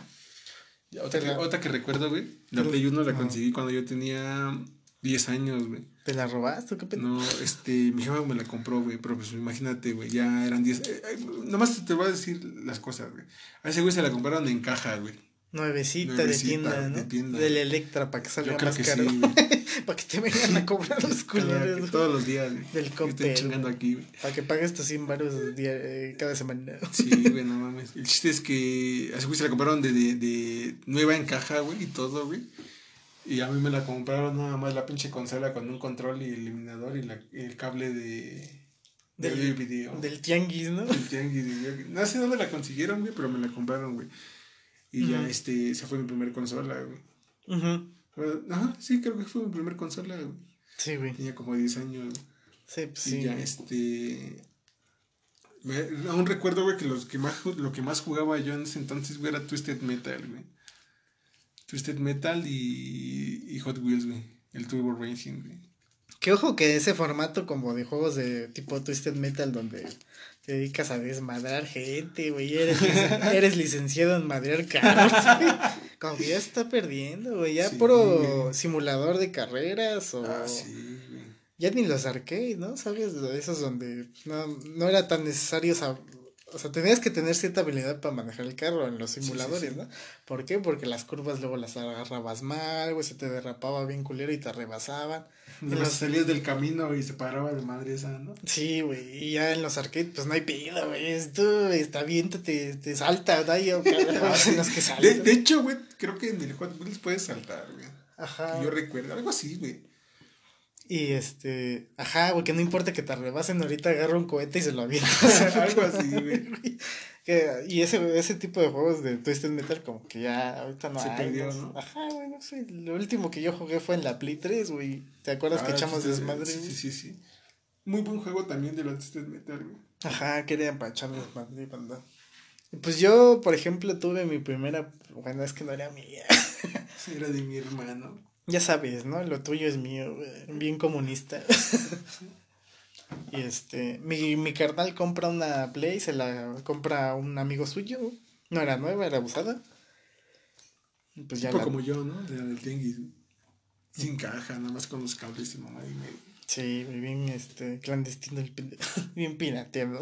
Otra, que, otra que recuerdo, güey. La Play 1 la conseguí cuando yo tenía 10 años, güey. ¿Te la robaste o qué No, este, mi jefa me la compró, güey, pero pues imagínate, güey, ya eran 10. Eh, eh, nomás te voy a decir las cosas, güey. A ese güey se la compraron en caja, güey. Nuevecita, de tienda, ¿no? De tienda. Del Electra para que salga más caro. para que te vengan a cobrar los culeros. Todos los días, Del Estoy chingando aquí, güey. Para que pagues tus 100 baros eh, cada semana. Sí, güey, no mames. El chiste es que así güey se la compraron de, de, de nueva en caja, güey, y todo, güey. Y a mí me la compraron nada más la pinche consola con un control y eliminador y la, el cable de. Del, video. del tianguis, ¿no? Del tianguis. No sé dónde la consiguieron, güey, pero me la compraron, güey. Y ya, este, esa fue mi primer consola, güey. Ajá, sí, creo que fue mi primer consola, güey. Sí, güey. Tenía como 10 años. Sí, pues y sí. ya, este... aún recuerdo, güey, que, los que más, lo que más jugaba yo en ese entonces, güey, era Twisted Metal, güey. Twisted Metal y, y Hot Wheels, güey. El Turbo Racing, güey. Que ojo que ese formato como de juegos de tipo Twisted Metal donde te dedicas a desmadrar gente, güey, eres, eres licenciado en madrear carros, como que ya está perdiendo, güey, ya puro simulador de carreras o... Ah, sí, Ya ni los arcade, ¿no? ¿Sabes? Esos donde no, no era tan necesario o sea, tenías que tener cierta habilidad para manejar el carro en los simuladores, ¿no? ¿Por qué? Porque las curvas luego las agarrabas mal, güey, se te derrapaba bien culero y te rebasaban. Y los... salías del camino y se paraba de madre esa, ¿no? Sí, güey, y ya en los arcades, pues no hay pila, güey, esto está bien, te, te salta, ¿no? Y, los que de, de hecho, güey, creo que en el Hot Wheels puedes saltar, güey. Ajá. Yo recuerdo, algo así, güey. Y este, ajá, güey, que no importa que te rebasen, ahorita agarra un cohete y se lo avienta. Algo así, güey. y ese, ese tipo de juegos de Twisted Metal, como que ya ahorita no se hay. Perdió, ¿no? Ajá, güey, no sé. Lo último que yo jugué fue en la Play 3, güey. ¿Te acuerdas que ah, echamos desmadre? Sí, sí, sí, Muy buen juego también de la Twisted Metal, güey. Ajá, querían para echar desmadre, banda. Pues yo, por ejemplo, tuve mi primera. Bueno, es que no era mía. era de mi hermano. Ya sabes, ¿no? Lo tuyo es mío, bien comunista. Y este, mi, mi carnal compra una Play, se la compra un amigo suyo. No era nueva, era usada. Pues ya como yo, ¿no? De la del Tenguis. Sin caja, nada más con los cables y mamá y medio. Sí, bien este, clandestino, el bien pirateado.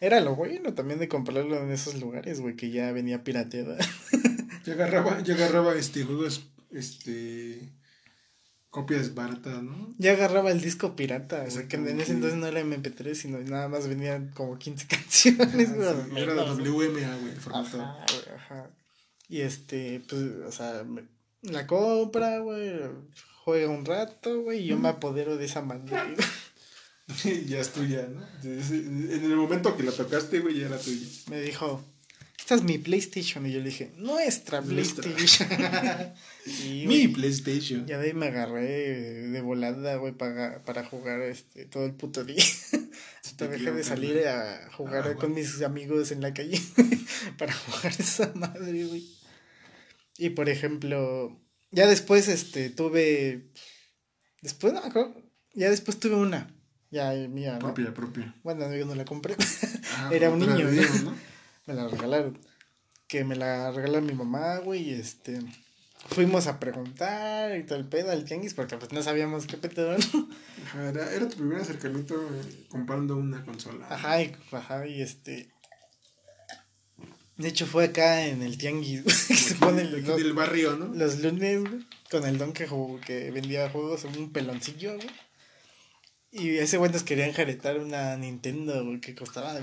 Era lo bueno también de comprarlo en esos lugares, güey, que ya venía pirateada. yo agarraba, yo agarraba este juegos este copias baratas, ¿no? Ya agarraba el disco pirata, o sea, que en ese entonces no era MP3, sino nada más venían como 15 canciones, ah, Era WMA, güey, Ajá, ajá. Y este, pues, o sea, la compra, güey, juega un rato, güey, y yo me apodero de esa manera. ya es tuya, ¿no? En el momento que la tocaste, güey, ya era tuya. Me dijo, esta es mi PlayStation. Y yo le dije, nuestra PlayStation. mi PlayStation. Ya de ahí me agarré de volada, güey, para, para jugar este, todo el puto día. Hasta dejé de salir a jugar ah, con mis amigos en la calle para jugar esa madre, güey. Y por ejemplo, ya después este tuve. Después, no, ya después tuve una. Ya mía. Propia, propia. Bueno, yo no la compré. Ah, Era un niño, ¿no? Me la regalaron. Que me la regaló mi mamá, güey, y este. Fuimos a preguntar y todo el pedo al tianguis porque pues no sabíamos qué pedo Ajá, era, era tu primer acercamiento eh, comprando una consola. Ajá, y, ajá, y este. De hecho fue acá en el tianguis, se pone el, del barrio, ¿no? Los lunes, con el don que, que vendía juegos en un peloncillo, güey. Y ese güey nos querían jaretar una Nintendo, güey, que costaba.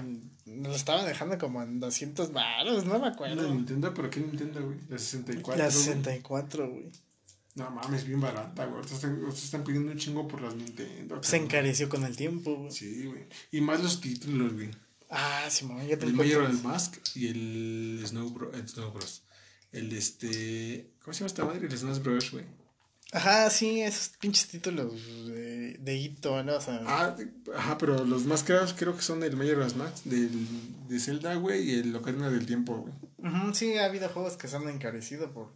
Nos estaba dejando como en 200 baros, no me acuerdo. ¿Una Nintendo? ¿Pero qué Nintendo, güey? La 64. La 64, güey. No mames, bien barata, güey. Ustedes están, pidiendo un chingo por las Nintendo. Se encareció con el tiempo, güey. Sí, güey. Y más los títulos, güey. Ah, sí, mamá, ya te El Majora's Mask y el Snow, Bro, el Snow Bros. El este. ¿Cómo se llama esta madre? El Snow Bros, güey. Ajá, sí, esos pinches títulos de, de hito, ¿no? O sea, ah, ajá, pero los más caros creo que son el Majora's Max, del, de Zelda, güey, y el Ocarina del Tiempo, güey. Ajá, sí, ha habido juegos que se han encarecido por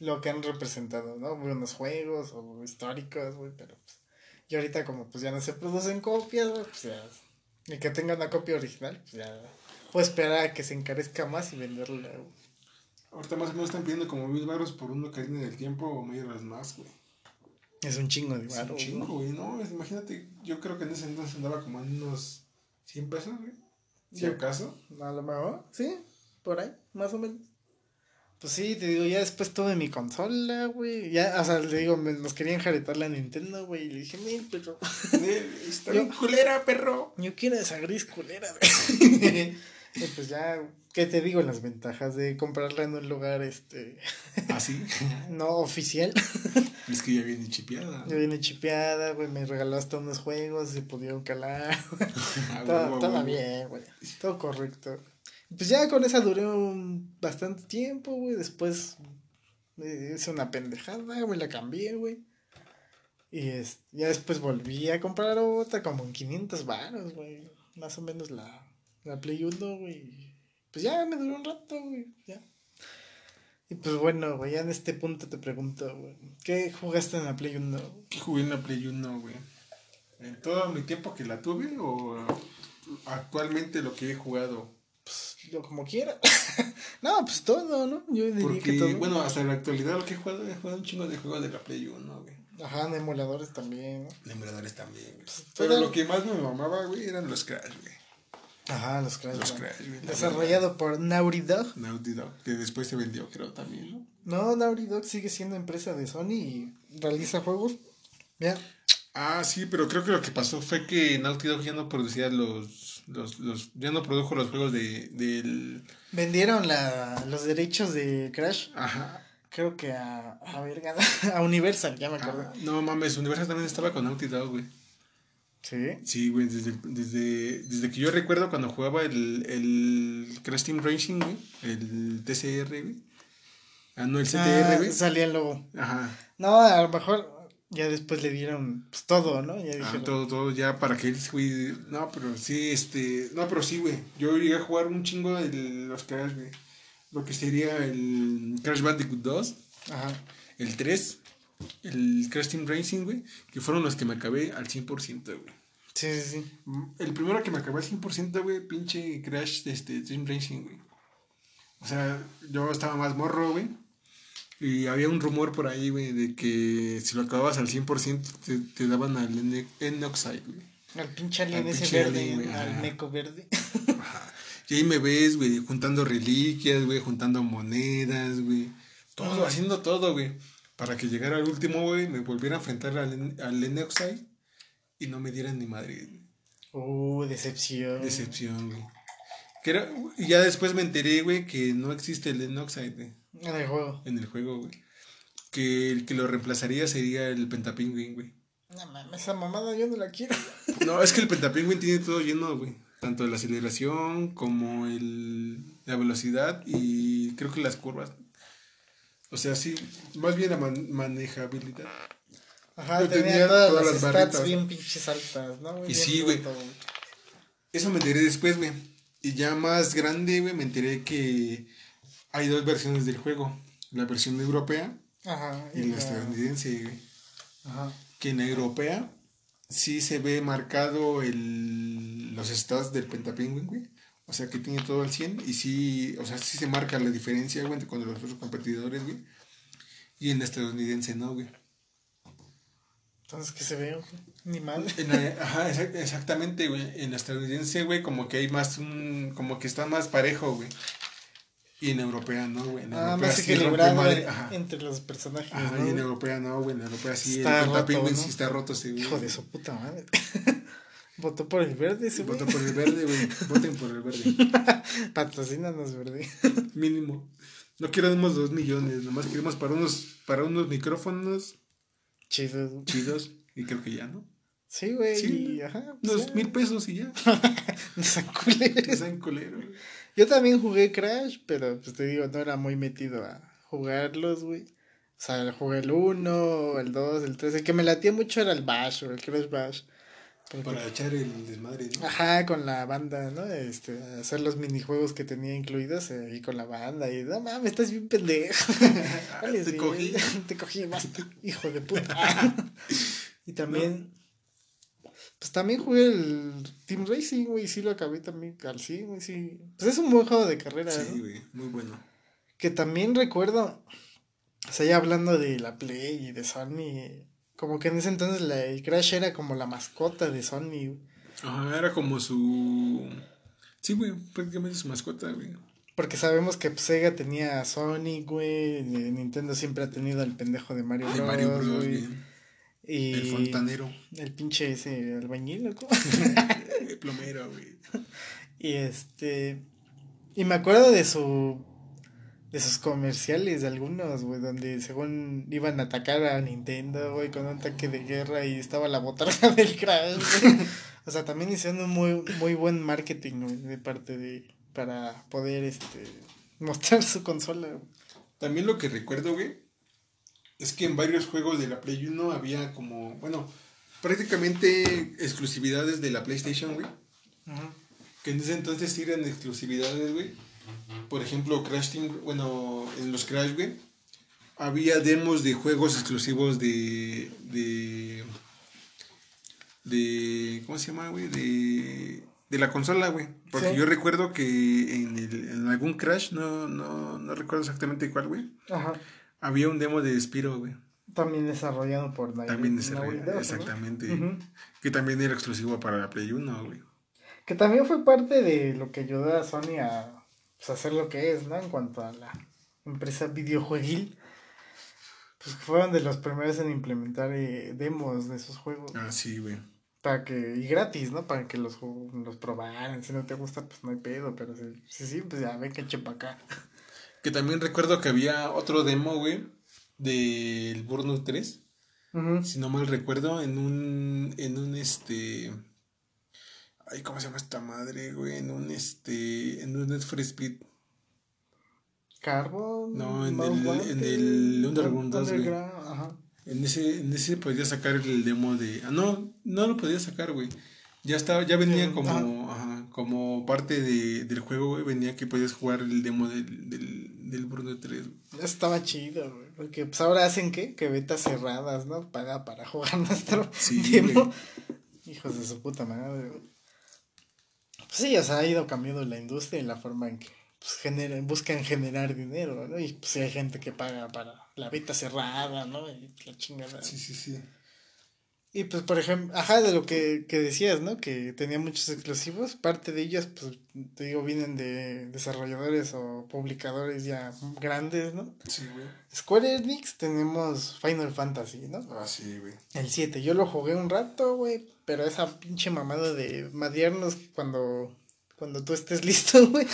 lo que han representado, ¿no? Buenos juegos o históricos, güey, pero pues, y ahorita como pues ya no se producen copias, güey, pues ya, y que tenga una copia original, pues ya puedo esperar a que se encarezca más y venderla, güey. Ahorita más o menos están pidiendo como mil baros por una Ocarina del Tiempo o las más, güey. Es un chingo de baros. Es un chingo, güey, ¿no? imagínate, yo creo que en ese entonces andaba como en unos 100 pesos, güey. Si acaso. A lo mejor, sí, por ahí, más o menos. Pues sí, te digo, ya después tuve mi consola, güey. Ya, o sea, le digo, nos querían jaretar la Nintendo, güey. Y le dije, mira, perro. Está bien culera, perro. Yo quiero esa gris culera, güey. y pues ya, ¿Qué te digo? Las ventajas de comprarla en un lugar, este... ¿Ah, sí? no oficial. Es que ya viene chipeada. Ya viene chipeada, güey, me regaló hasta unos juegos, se pudieron calar. Ah, todo, bien, güey. Todo correcto. Pues ya con esa duré un bastante tiempo, güey. Después hice una pendejada, güey, la cambié, güey. Y es, ya después volví a comprar otra como en 500 baros, güey. Más o menos la, la Play 1, güey pues ya me duró un rato, güey, ya. Y pues bueno, güey, ya en este punto te pregunto, güey, ¿qué jugaste en la Play 1? ¿Qué jugué en la Play 1, güey? ¿En todo mi tiempo que la tuve o actualmente lo que he jugado? Pues yo como quiera. no, pues todo, ¿no? Yo diría Porque, que todo. bueno, hasta la actualidad lo que he jugado, he jugado un chingo de juegos de la Play 1, güey. Ajá, en emuladores también, emuladores también, güey. Pues, Pero todo- lo que más me mamaba, güey, eran los Crash, güey. Ajá, los Crash. Los Desarrollado por Naughty Dog. Naughty Dog, que después se vendió, creo, también, ¿no? No, Naughty Dog sigue siendo empresa de Sony y realiza juegos. Ya. Ah, sí, pero creo que lo que pasó fue que Naughty Dog ya no producía los... los, los ya no produjo los juegos de, del... Vendieron la, los derechos de Crash, Ajá. creo que a, a, verga, a Universal, ya me acordé. Ah, no mames, Universal también estaba con Naughty Dog, güey. Sí. Sí, güey, desde, desde, desde que yo recuerdo cuando jugaba el, el Crash Team Racing, güey, el TCR, güey. Ah, no, el CTR, Ah, güey. salía el logo. Ajá. No, a lo mejor ya después le dieron pues, todo, ¿no? Ya Ah, todo, todo ya para que él, güey. No, pero sí, este. No, pero sí, güey. Yo llegué a jugar un chingo de los Crash, güey. Lo que sería el Crash Bandicoot 2, Ajá. el 3, el Crash Team Racing, güey. Que fueron los que me acabé al 100%, güey. Sí, sí, sí. El primero que me acabé al 100%, güey, pinche Crash de este, Team Racing, güey. O sea, yo estaba más morro, güey. Y había un rumor por ahí, güey, de que si lo acababas al 100% te, te daban al N- N-Oxide, güey. Al pinche alien Al ese pinche verde, alien, güey, al meco verde. Y ahí me ves, güey, juntando reliquias, güey, juntando monedas, güey. Todo, haciendo todo, güey. Para que llegara al último, güey, me volviera a enfrentar al, al y no me dieran ni madre. güey. Uh, decepción. Decepción, güey. Que era- y ya después me enteré, güey, que no existe el güey, En el juego. en el juego, güey. Que el que lo reemplazaría sería el Pentapingüin, güey. No mames, esa mamada yo no la quiero. No, es que el Pentapingüin tiene todo lleno, güey. Tanto la aceleración como el, la velocidad y creo que las curvas. O sea, sí, más bien la man- manejabilidad. Ajá, tenía, tenía todas, todas las las stats bien pinches altas, ¿no? Y sí, güey. Eso me enteré después, güey. Y ya más grande, güey, me enteré que hay dos versiones del juego. La versión europea Ajá. y la estadounidense, güey. Ajá. Que en la europea sí se ve marcado el, los stats del Pentapingüin, güey. O sea, que tiene todo al 100 y sí, o sea, sí se marca la diferencia, güey, entre con los otros competidores, güey. Y en la estadounidense no, güey. Entonces, ¿qué se ve? Ni mal. La- ajá, exa- exactamente, güey. En la estadounidense, güey, como que hay más un... Como que está más parejo, güey. Y en europea no, güey. En Ah, europea más sí equilibrado madre, ajá. entre los personajes. Ajá, ¿no? y en europea no, güey. En europea sí. Está el roto, ¿no? sí está roto, sí, güey. Hijo de su puta madre. Votó por el verde ese. Voten por el verde, güey. Voten por el verde. Patrocínanos, verde. Mínimo. No queremos dos millones, nomás queremos para unos, para unos micrófonos Chido. chidos. Y creo que ya, ¿no? Sí, güey. Sí. Ajá. pues Unos ya. mil pesos y ya. No sean culeros. Que sean culeros. Yo también jugué Crash, pero pues te digo, no era muy metido a jugarlos, güey. O sea, jugué el 1, el 2, el 3. El que me latía mucho era el Bash o el Crash Bash. Porque- Para echar el desmadre, ¿no? Ajá, con la banda, ¿no? Este, hacer los minijuegos que tenía incluidos eh, ahí con la banda. Y no mames, estás bien pendejo. Te bien, cogí. Te cogí, basta, hijo de puta. y también, pues también jugué el Team Racing, güey. Sí lo acabé también al 100, güey. Sí. Pues es un buen juego de carrera, Sí, ¿no? güey. Muy bueno. Que también recuerdo, o sea, ya hablando de la Play y de Sony, como que en ese entonces la, el Crash era como la mascota de Sony. Ajá, era como su. Sí, güey, prácticamente su mascota, güey. Porque sabemos que pues, Sega tenía a Sonic, güey. Nintendo siempre ha tenido al pendejo de Mario Bros. De Mario Bros, güey, güey. Y El fontanero. el pinche ese albañil, loco. El plomero, güey. y este. Y me acuerdo de su. De sus comerciales, de algunos, güey, donde según iban a atacar a Nintendo, güey, con un tanque de guerra y estaba la botarga del Crash, güey. O sea, también hicieron un muy, muy buen marketing, güey, de parte de. para poder, este. mostrar su consola, güey. También lo que recuerdo, güey, es que en varios juegos de la Play 1 había como, bueno, prácticamente exclusividades de la PlayStation, güey. Ujú. Que en ese entonces eran exclusividades, güey. Por ejemplo, Crash Team, bueno, en los Crash, güey, había demos de juegos exclusivos de, de, de, ¿cómo se llama, güey? De, de la consola, güey. Porque yo recuerdo que en, el, en algún Crash, no, no, no recuerdo exactamente cuál, güey. Ajá. Había un demo de Spiro, güey. También desarrollado por Nike. También desarrollado, exactamente. Que también era exclusivo para la Play 1, güey. Que también fue parte de lo que ayudó a Sony a pues, hacer lo que es, ¿no? En cuanto a la empresa videojueguil. Pues fueron de los primeros en implementar eh, demos de esos juegos. Ah, sí, güey. Para que, y gratis, ¿no? Para que los, los probaran. Si no te gusta, pues no hay pedo. Pero sí, sí, sí pues ya ve que chepa acá. Que también recuerdo que había otro demo, güey, del Burnout 3. Si no mal recuerdo, en un, en un, este... Ay, ¿cómo se llama esta madre, güey? En un, este, en un Net for Speed. ¿Carbon? No, en el, en el Underground 2, güey. Ajá. En ese, en ese podía sacar el demo de... Ah, no, no lo podía sacar, güey. Ya estaba, ya venía como, ajá. como parte de, del juego, güey, venía que podías jugar el demo del, del, del Burno 3. Estaba chido, güey, porque pues ahora hacen qué, que betas cerradas, ¿no? Paga para jugar nuestro demo. Hijos de su puta madre, güey. Pues sí, o sea, ha ido cambiando la industria y la forma en que pues, generen, buscan generar dinero, ¿no? Y pues hay gente que paga para la beta cerrada, ¿no? Y la chingada. Sí, sí, sí. Y pues, por ejemplo, ajá, de lo que, que decías, ¿no? Que tenía muchos exclusivos. Parte de ellos, pues, te digo, vienen de desarrolladores o publicadores ya grandes, ¿no? Sí, güey. Square Enix tenemos Final Fantasy, ¿no? Ah, sí, güey. El 7. Yo lo jugué un rato, güey. Pero esa pinche mamada de madearnos cuando, cuando tú estés listo, güey. o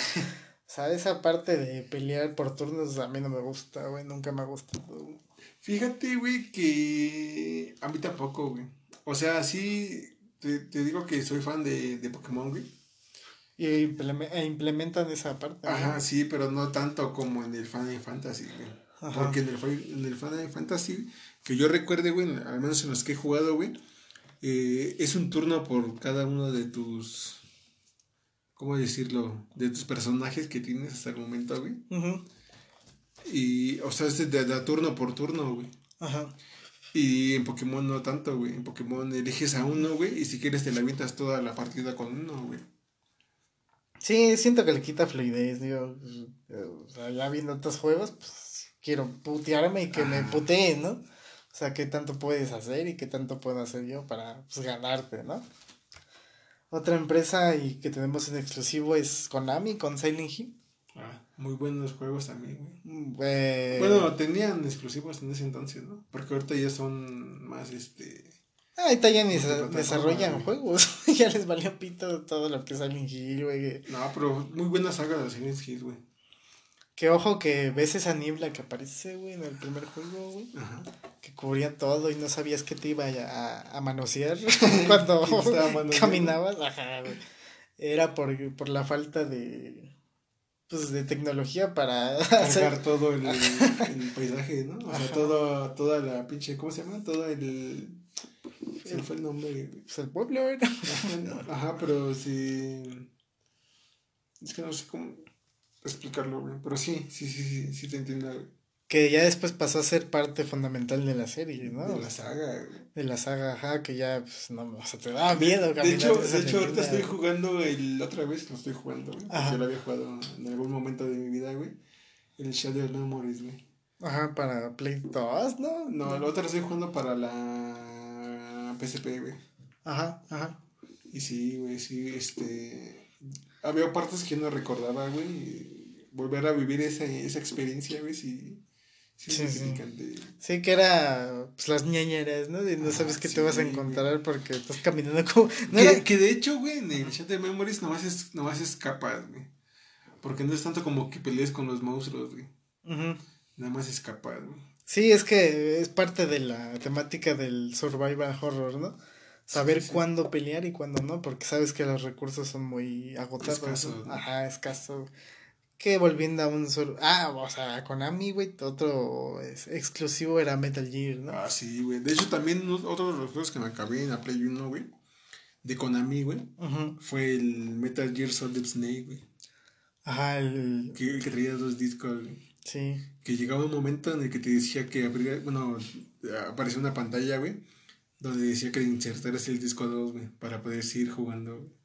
sea, esa parte de pelear por turnos a mí no me gusta, güey. Nunca me ha gustado, güey. Fíjate, güey, que a mí tampoco, güey. O sea, sí, te, digo que soy fan de, de Pokémon, güey. Y e, implementan esa parte. Ajá, sí, pero no tanto como en el Final Fantasy, güey. Porque en el, en el Final Fantasy, que yo recuerde, güey, al menos en los que he jugado, güey, eh, es un turno por cada uno de tus. ¿Cómo decirlo? De tus personajes que tienes hasta el momento, güey. Ajá. Y, o sea, es de, turno por turno, güey. Ajá. Y en Pokémon no tanto, güey. En Pokémon eliges a uno, güey, y si quieres te la avientas toda la partida con uno, güey. Sí, siento que le quita fluidez, digo. O sea, ya viendo otros juegos, pues quiero putearme y que me puteen, ¿no? O sea, qué tanto puedes hacer y qué tanto puedo hacer yo para pues, ganarte, ¿no? Otra empresa y que tenemos en exclusivo es Konami con Silent Hill. Ah, muy buenos juegos también, güey. Bueno, tenían exclusivos en ese entonces, ¿no? Porque ahorita ya son más, este... Ah, ahorita ya ni desarrollan juegos. ya les valió pito todo lo que es Silent Hill, güey. No, pero muy buena saga de Silent Hill, güey. Que ojo que ves esa niebla que aparece, güey, en el primer juego, güey. Ajá. Que cubría todo y no sabías que te iba a, a manosear cuando caminabas. Ajá, güey. Era por, por la falta de pues de tecnología para cargar todo el, el, paisaje, ¿no? O sea, todo, toda la pinche, ¿cómo se llama? Todo el se fue el nombre. Pues el pueblo, Ajá, pero sí. Es que no sé cómo explicarlo, güey. Pero sí, sí, sí, sí, sí te entiendo. Que ya después pasó a ser parte fundamental de la serie, ¿no? De la saga, güey. De la saga, ajá, que ya, pues, no, o sea, te daba miedo De hecho, de hecho ahorita estoy jugando el, otra vez lo estoy jugando, güey. Yo lo había jugado en algún momento de mi vida, güey. El Shadow Memories, güey. Ajá, para Play 2, ¿no? No, la otra lo estoy jugando para la PSP, güey. Ajá, ajá. Y sí, güey, sí, este... Había partes que no recordaba, güey. Volver a vivir esa, esa experiencia, güey, sí Sí, sí, sí. que era pues, las ñañeras, ¿no? Y no sabes qué te vas a encontrar porque estás caminando como. que, de hecho, güey, en el chat de Memories nomás, es, nomás escapas, güey. Porque no es tanto como que pelees con los monstruos, güey. Nada más escapas, güey. Sí, es que es parte de la temática del survival horror, ¿no? Saber cuándo pelear y cuándo no, porque sabes que los recursos son muy agotados. Escaso, Ajá, escaso. Que volviendo a un solo. Ah, o sea, Konami, güey, otro exclusivo era Metal Gear, ¿no? Ah, sí, güey. De hecho, también otro de los juegos que me acabé en la Play 1, güey, de Konami, güey, fue el Metal Gear Solid Snake, güey. Ajá, el... Que, que traía dos discos, güey. Sí. Que llegaba un momento en el que te decía que abría, bueno, aparecía una pantalla, güey, donde decía que insertaras el disco 2, güey, para poder seguir jugando, güey.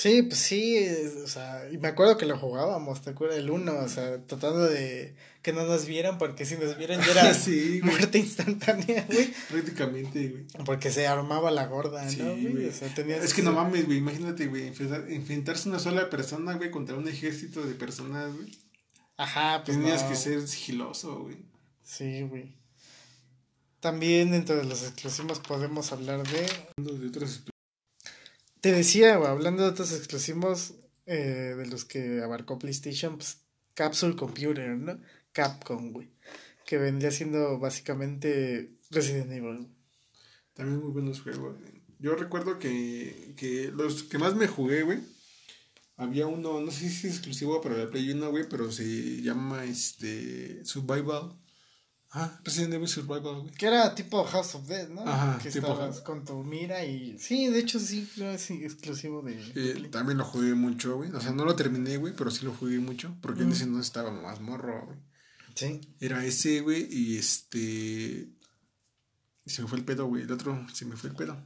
Sí, pues sí, o sea, y me acuerdo que lo jugábamos, ¿te acuerdas? El uno, o sea, tratando de que no nos vieran, porque si nos vieran ya era Sí, muerte instantánea, güey. Prácticamente, güey. Porque se armaba la gorda, Sí, ¿no? güey? O sea, tenías Es que no mames, güey, imagínate, güey, enfrentar- enfrentarse una sola persona, güey, contra un ejército de personas, güey. Ajá, pues Tenías no. que ser sigiloso, güey. Sí, güey. También dentro de los exclusivos podemos hablar de... De otras Te decía, hablando de otros exclusivos eh, de los que abarcó PlayStation, pues Capsule Computer, ¿no? Capcom, güey. Que vendría siendo básicamente Resident Evil. También muy buenos juegos. Yo recuerdo que, que los que más me jugué, güey, había uno, no sé si es exclusivo para la Play 1, güey, pero se llama este Survival. Ah, Resident Evil Survival, güey. Que era tipo House of Dead, ¿no? Ajá, que tipo estabas con tu mira y... Sí, de hecho sí, es exclusivo de... Eh, también lo jugué mucho, güey. O sea, no lo terminé, güey, pero sí lo jugué mucho. Porque en Mm. ese no estaba más morro, güey. Sí. Era ese, güey, y este. Se me fue el pedo, güey. El otro se me fue el pedo.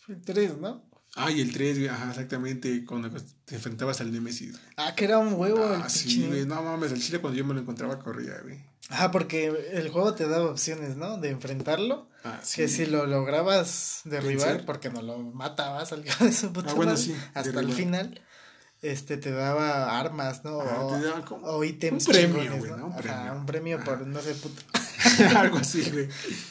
Fue tres, ¿no? Ah, y el 3, güey, ajá, exactamente. Cuando te enfrentabas al Nemesis. Ah, que era un huevo el Ah, sí, pinche- güey. No mames, el chile cuando yo me lo encontraba corría, güey. Ajá, porque el juego te daba opciones, ¿no? De enfrentarlo. Ah, sí. Que si lo lograbas derribar, porque no lo matabas al de su puta Ah, bueno, sí, hasta el final, este te daba armas, ¿no? Ajá, o, te daba como o ítems un premio, güey, ¿no? ¿no? Un Ajá, premio. un premio Ajá. por no sé puta. Algo así, güey.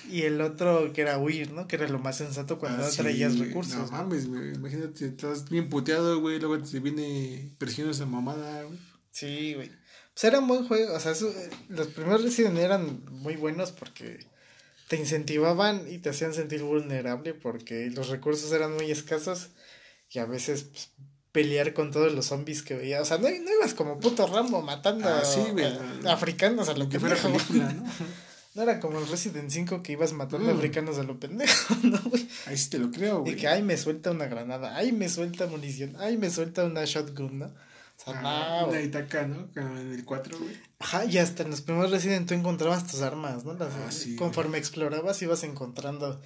Y el otro que era huir, ¿no? Que era lo más sensato cuando Ah, no traías recursos. No mames, güey. Imagínate, estás bien puteado, güey. Luego te viene persiguiendo esa mamada, güey. Sí, güey. Pues era un buen juego, o sea, eso, eh, los primeros Resident eran muy buenos porque te incentivaban y te hacían sentir vulnerable porque los recursos eran muy escasos y a veces pues, pelear con todos los zombies que veías, o sea, no, no ibas como puto Rambo matando Ah, sí, a- africanos a lo Que fuera ¿no? No era como el Resident 5 que ibas matando Mm. africanos a lo pendejo, ¿no, güey? Ahí sí te lo creo, güey. Y que, ay, me suelta una granada, ay, me suelta munición, ay, me suelta una shotgun, ¿no? O sea, Ah, no, una Itaca, ¿no? En el 4, güey. Ajá, y hasta en los primeros Resident tú encontrabas tus armas, ¿no? Las- Ah, sí, conforme explorabas ibas encontrando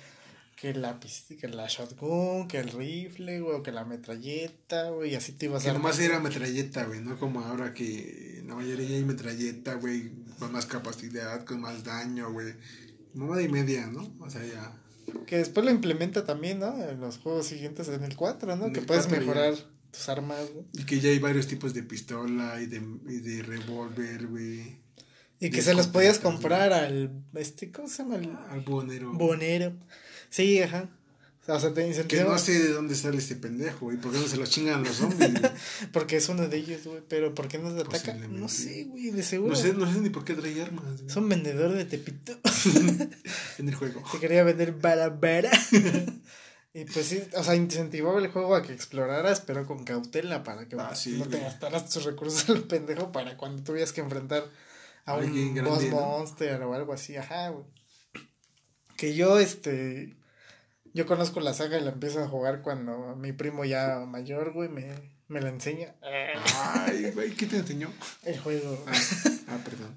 que la que la shotgun, que el rifle, güey, o que la metralleta, güey, y así te ibas Que armando. nomás era metralleta, güey, no como ahora que la mayoría hay metralleta, güey, con más capacidad, con más daño, güey. Mamada y media, ¿no? O sea, ya. Que después lo implementa también, ¿no? En los juegos siguientes, en el 4, ¿no? En que puedes 4 ya. mejorar tus armas, güey. Y que ya hay varios tipos de pistola y de, y de revólver, güey. Y que se los podías comprar al, este, ¿cómo se llama? El Al bonero. bonero. Sí, ajá. O sea, te Que incentivaba. no sé de dónde sale este pendejo, güey. ¿Por qué no se lo chingan los zombies, güey? Porque es uno de ellos, güey. Pero ¿por qué no te ataca? No sé, güey, de seguro. No sé, no sé ni por qué trae armas, güey. Es un vendedor de Tepito. En el juego. Te quería vender balabara. y pues sí, o sea, incentivaba el juego a que exploraras, pero con cautela para que Ah, sí, no te gastaras tus recursos a lo pendejo para cuando tuvieras que enfrentar a Alguien un boss ¿no? monster o algo así. Ajá, güey. Que yo, este. Yo conozco la saga y la empiezo a jugar cuando mi primo ya mayor, güey, me, me la enseña. Ay, güey, ¿qué te enseñó? El juego. Ah, ah, perdón.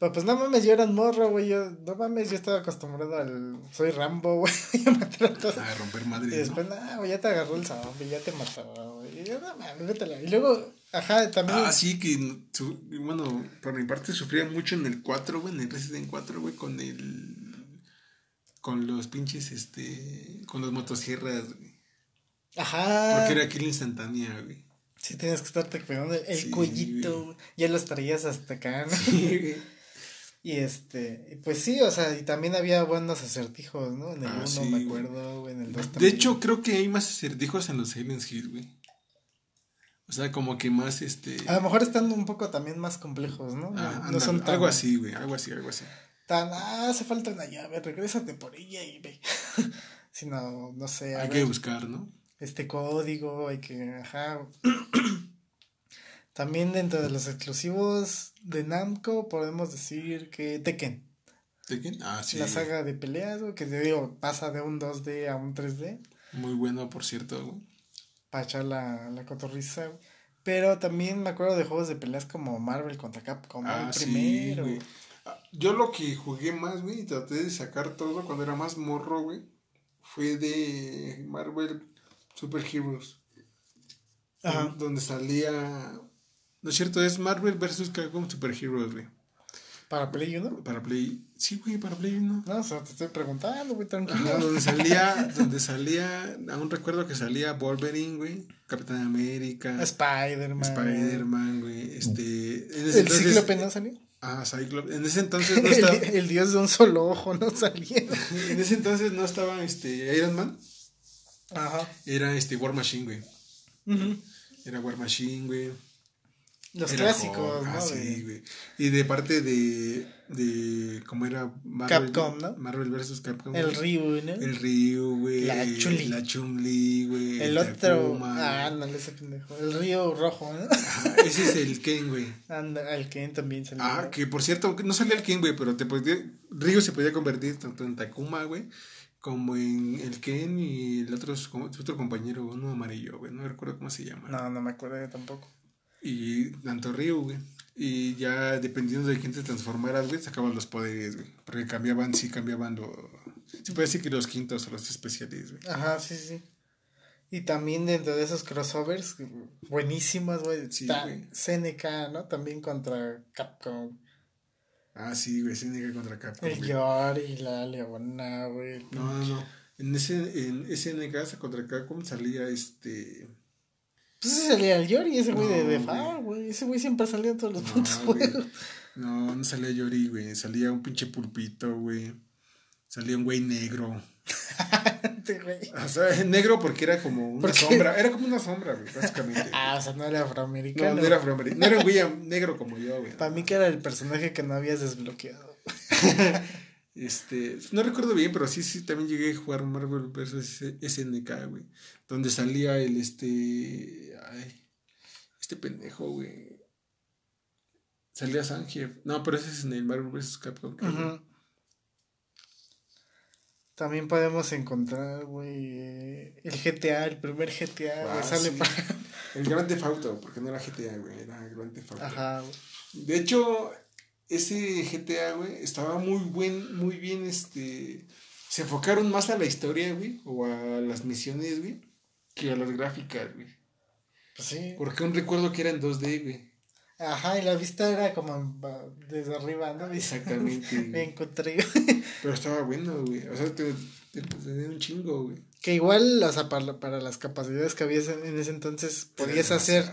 Pero pues no mames, yo era un morro, güey. Yo, no mames, yo estaba acostumbrado al. Soy Rambo, güey. a matar a todos. A romper Y madres, ¿no? después, no, güey, ya te agarró el zombie, ya te mató, güey. Y yo, no mames, vétela. Y luego, ajá, también. Ah, sí, que su- bueno, por mi parte sufría mucho en el 4, güey, en el Resident 4, güey, con el. Con los pinches, este. Con las motosierras, güey. Ajá. Porque era kill instantánea, güey. Sí, tienes que estarte cuidando el Sí, cuellito, güey. Ya los traías hasta acá, ¿no? Sí, güey. Y este, pues sí, o sea, y también había buenos acertijos, ¿no? En el Ah, 1 sí, me acuerdo, güey, en el 2 De también. hecho, creo que hay más acertijos en los Silent Hill, güey. O sea, como que más, este. A lo mejor están un poco también más complejos, ¿no? ah, no ándale, son tan, algo así, güey, algo así, algo así. Tan, ah, hace falta una llave, regrésate por ella y ve. Sino, no sé, Hay ver, que buscar, ¿no? este código, hay que, ajá. También dentro de los exclusivos de Namco podemos decir que Tekken, ¿Tekken? Ah, sí. la saga de peleas, que te digo, pasa de un 2D a un 3D Muy bueno, por cierto, güey. para echar la, la cotorriza, güey. Pero también me acuerdo de juegos de peleas como Marvel contra Capcom, ah, el primero. Sí, Yo lo que jugué más, güey, y traté de sacar todo cuando era más morro, güey, fue de Marvel Super Heroes. Ajá. Donde salía. No es cierto, es Marvel vs. Capcom Super Heroes, güey. ¿Para Play 1? Para Play. Sí, güey, para Play 1. No, o sea, te estoy preguntando, güey, tranquilo. donde salía, donde salía, aún recuerdo que salía Wolverine, güey, Capitán América. Spider-Man. Spider-Man, güey. Este. ¿El entonces, Cíclope no salió? Ah, Cyclops. En ese entonces no estaba. el, el, dios de un solo ojo no salía. en ese entonces no estaba este Iron Man. Ajá. Era este War Machine, güey. Era War Machine, güey. Los clásicos, ¿no? Ah, sí, güey. Y de parte de, de cómo era Marvel, Capcom, ¿no? Marvel vs. Capcom. El Ryu, ¿no? El Ryu, güey. La Chun-Li. La Chun-Li, güey. El, otro. ah, no ese pendejo. El Ryu rojo, ¿no? Ah, ese es el Ken, güey. Anda, el Ken también salió. Ah, que por cierto, no salía el Ken, güey, pero te podía, Ryu se podía convertir tanto en Takuma, güey, como en el Ken y el otro, otro compañero, uno amarillo, güey. No recuerdo cómo se llama. No, no me acuerdo yo tampoco. Y tanto Ryu, güey. Y ya dependiendo de quién te transformaras, güey, sacaban los poderes, güey. Porque cambiaban, sí, cambiaban los. Se puede decir que los quintos o los especiales, güey. Ajá, sí, sí. Y también dentro de esos crossovers, buenísimos, güey. está CNK, ¿no? También contra Capcom. Ah, sí, güey, CNK contra Capcom. El Yori, la Leona, güey. No, no, no. En, ese, en SNK contra Capcom salía este. Pues ese salía el Yori, ese güey de, de güey. Ese güey siempre salía en todos los puntos juegos. No, no salía Yori, güey. Salía un pinche pulpito, güey. Salía un güey negro. o sea, negro porque era como una sombra. Era como una sombra, güey, básicamente. ah, o sea, no era afroamericano. No, no era afroamericano. No era un güey negro como yo, güey. Para mí que era el personaje que no habías desbloqueado. Este, no recuerdo bien, pero sí, sí, también llegué a jugar Marvel vs. SNK, güey. Donde salía el, este, ay, este pendejo, güey. Salía Zangief. No, pero ese es en el Marvel vs. Capcom. También podemos encontrar, güey, el GTA, el primer GTA, ah, sale para... El Grand Theft Auto, porque no era GTA, güey, era Grand Theft Auto. Ajá. De hecho, ese GTA, güey, estaba muy buen, muy bien, este... Se enfocaron más a la historia, güey, o a las misiones, güey, que a las gráficas, güey. Pues sí. Porque un recuerdo que era en 2D, güey. Ajá, y la vista era como desde arriba, ¿no? Exactamente. Me encontré. Pero estaba bueno, güey. O sea, te, tenía un chingo, güey. Que igual, o sea, para, para las capacidades que había en ese entonces, podías hacer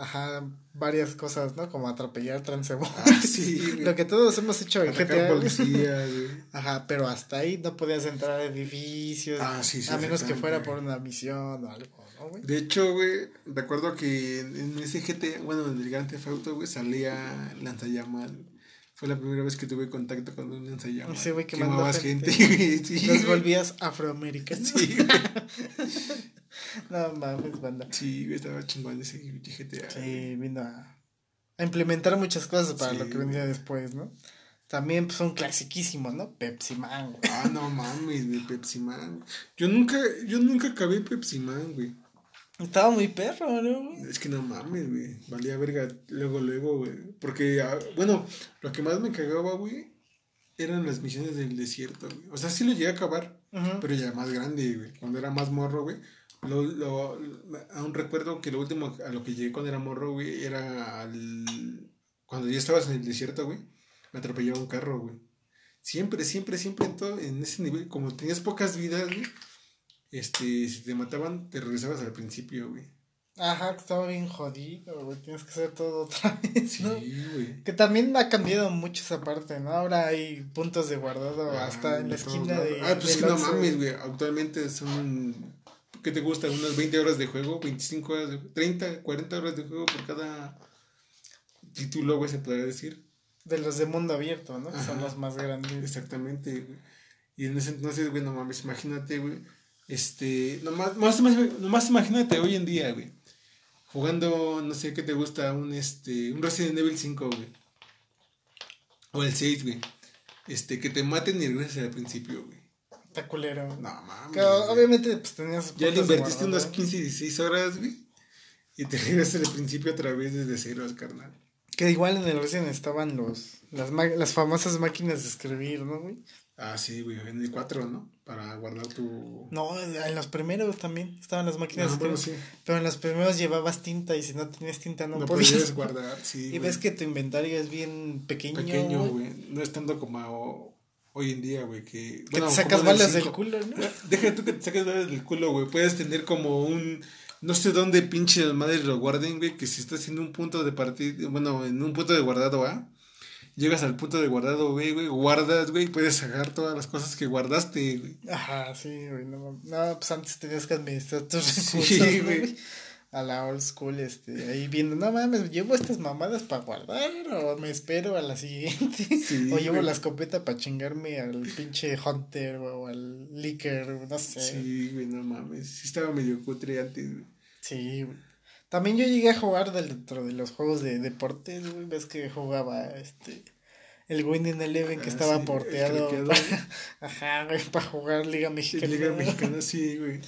ajá, varias cosas, ¿no? Como atropellar transeúntes. Ah, sí, Lo que todos hemos hecho en GTA. Policía, Ajá, pero hasta ahí no podías entrar a edificios. Ah, sí, sí, a menos que fuera por una misión o algo. De hecho, güey, recuerdo que en, ese GTA, bueno, en el Grand Theft Auto, güey, salía lanzallamas. Fue la primera vez que tuve contacto con un lanzallamas. Sí, güey, gente. gente sí, Los volvías afroamericanos. Sí, no mames, banda. Sí, güey, estaba chingón ese GTA. Sí, vino a, a implementar muchas cosas para lo que vendría después, ¿no? También pues, son clasiquísimos, ¿no? Pepsi Man, güey. Ah, no mames, de Pepsi Man. Yo nunca, yo nunca acabé Pepsi Man, güey. Estaba muy perro, ¿no? Es que no mames, güey. Valía verga luego, luego, güey. Porque, ah, bueno, lo que más me cagaba, güey, eran las misiones del desierto, güey. O sea, sí lo llegué a acabar, pero ya más grande, güey. Cuando era más morro, güey. Lo, lo, aún recuerdo que lo último a lo que llegué cuando era morro, güey, era al... Cuando ya estabas en el desierto, güey, me atropellaba un carro, güey. Siempre, siempre, siempre en todo, en ese nivel, como tenías pocas vidas, güey este, si te mataban, te regresabas al principio, güey. Ajá, estaba bien jodido, güey. Tienes que hacer todo otra vez, ¿no? Sí, güey. Que también ha cambiado mucho esa parte, ¿no? Ahora hay puntos de guardado ah, hasta en la esquina de. Ah, pues que no mames, güey. Actualmente son. ¿Qué te gusta? Unas 20 horas de juego, 25 horas de 30, 40 horas de juego por cada título, güey, se podría decir. De los de mundo abierto, ¿no? Que son los más grandes. Exactamente, güey. Y en ese entonces, güey, no mames, imagínate, güey este, nomás, más, nomás imagínate hoy en día, güey. Jugando, no sé qué te gusta, un este, un Resident Evil 5, güey. O el 6, güey. Este, que te maten y regreses al principio, güey. Está culero. No mames. obviamente, pues tenías. Ya le invertiste unas 15, 16 horas, güey. y te regresas el principio otra vez desde cero, carnal. Que igual en el Resident estaban los, las, las famosas máquinas de escribir, ¿no, güey? Ah, sí, güey, en el 4, ¿no? Para guardar tu... No, en los primeros también estaban las máquinas. de escribir. Pero en los primeros llevabas tinta y si no tenías tinta no, podías. guardar, sí. Y ves que tu inventario es bien pequeño. Pequeño, güey. No es tanto como hoy en día, güey, que... Bueno, te sacas balas del culo, ¿no? Deja tú que te saques balas del culo, güey. Puedes tener como un... No sé dónde pinche madres lo guarden, güey, que si estás haciendo un punto de partida... Bueno, en un punto de guardado A llegas al punto de guardado, güey, güey, guardas, güey, puedes sacar todas las cosas que guardaste, güey. Ajá, sí, güey, no, no, pues antes tenías que administrar tus recursos, sí, güey. A la old school, este, ahí viendo, no mames, ¿llevo estas mamadas para guardar o me espero a la siguiente? Sí, o llevo la escopeta para chingarme al pinche Hunter o al Licker, no sé. Sí, güey, no mames, sí estaba medio cutre antes, güey. Sí, güey. También yo llegué a jugar dentro de los juegos de deportes, güey. Ves que jugaba este. El Winning Eleven que ah, estaba porteado. ajá, güey, para jugar Liga Mexicana. Liga Mexicana, sí, güey.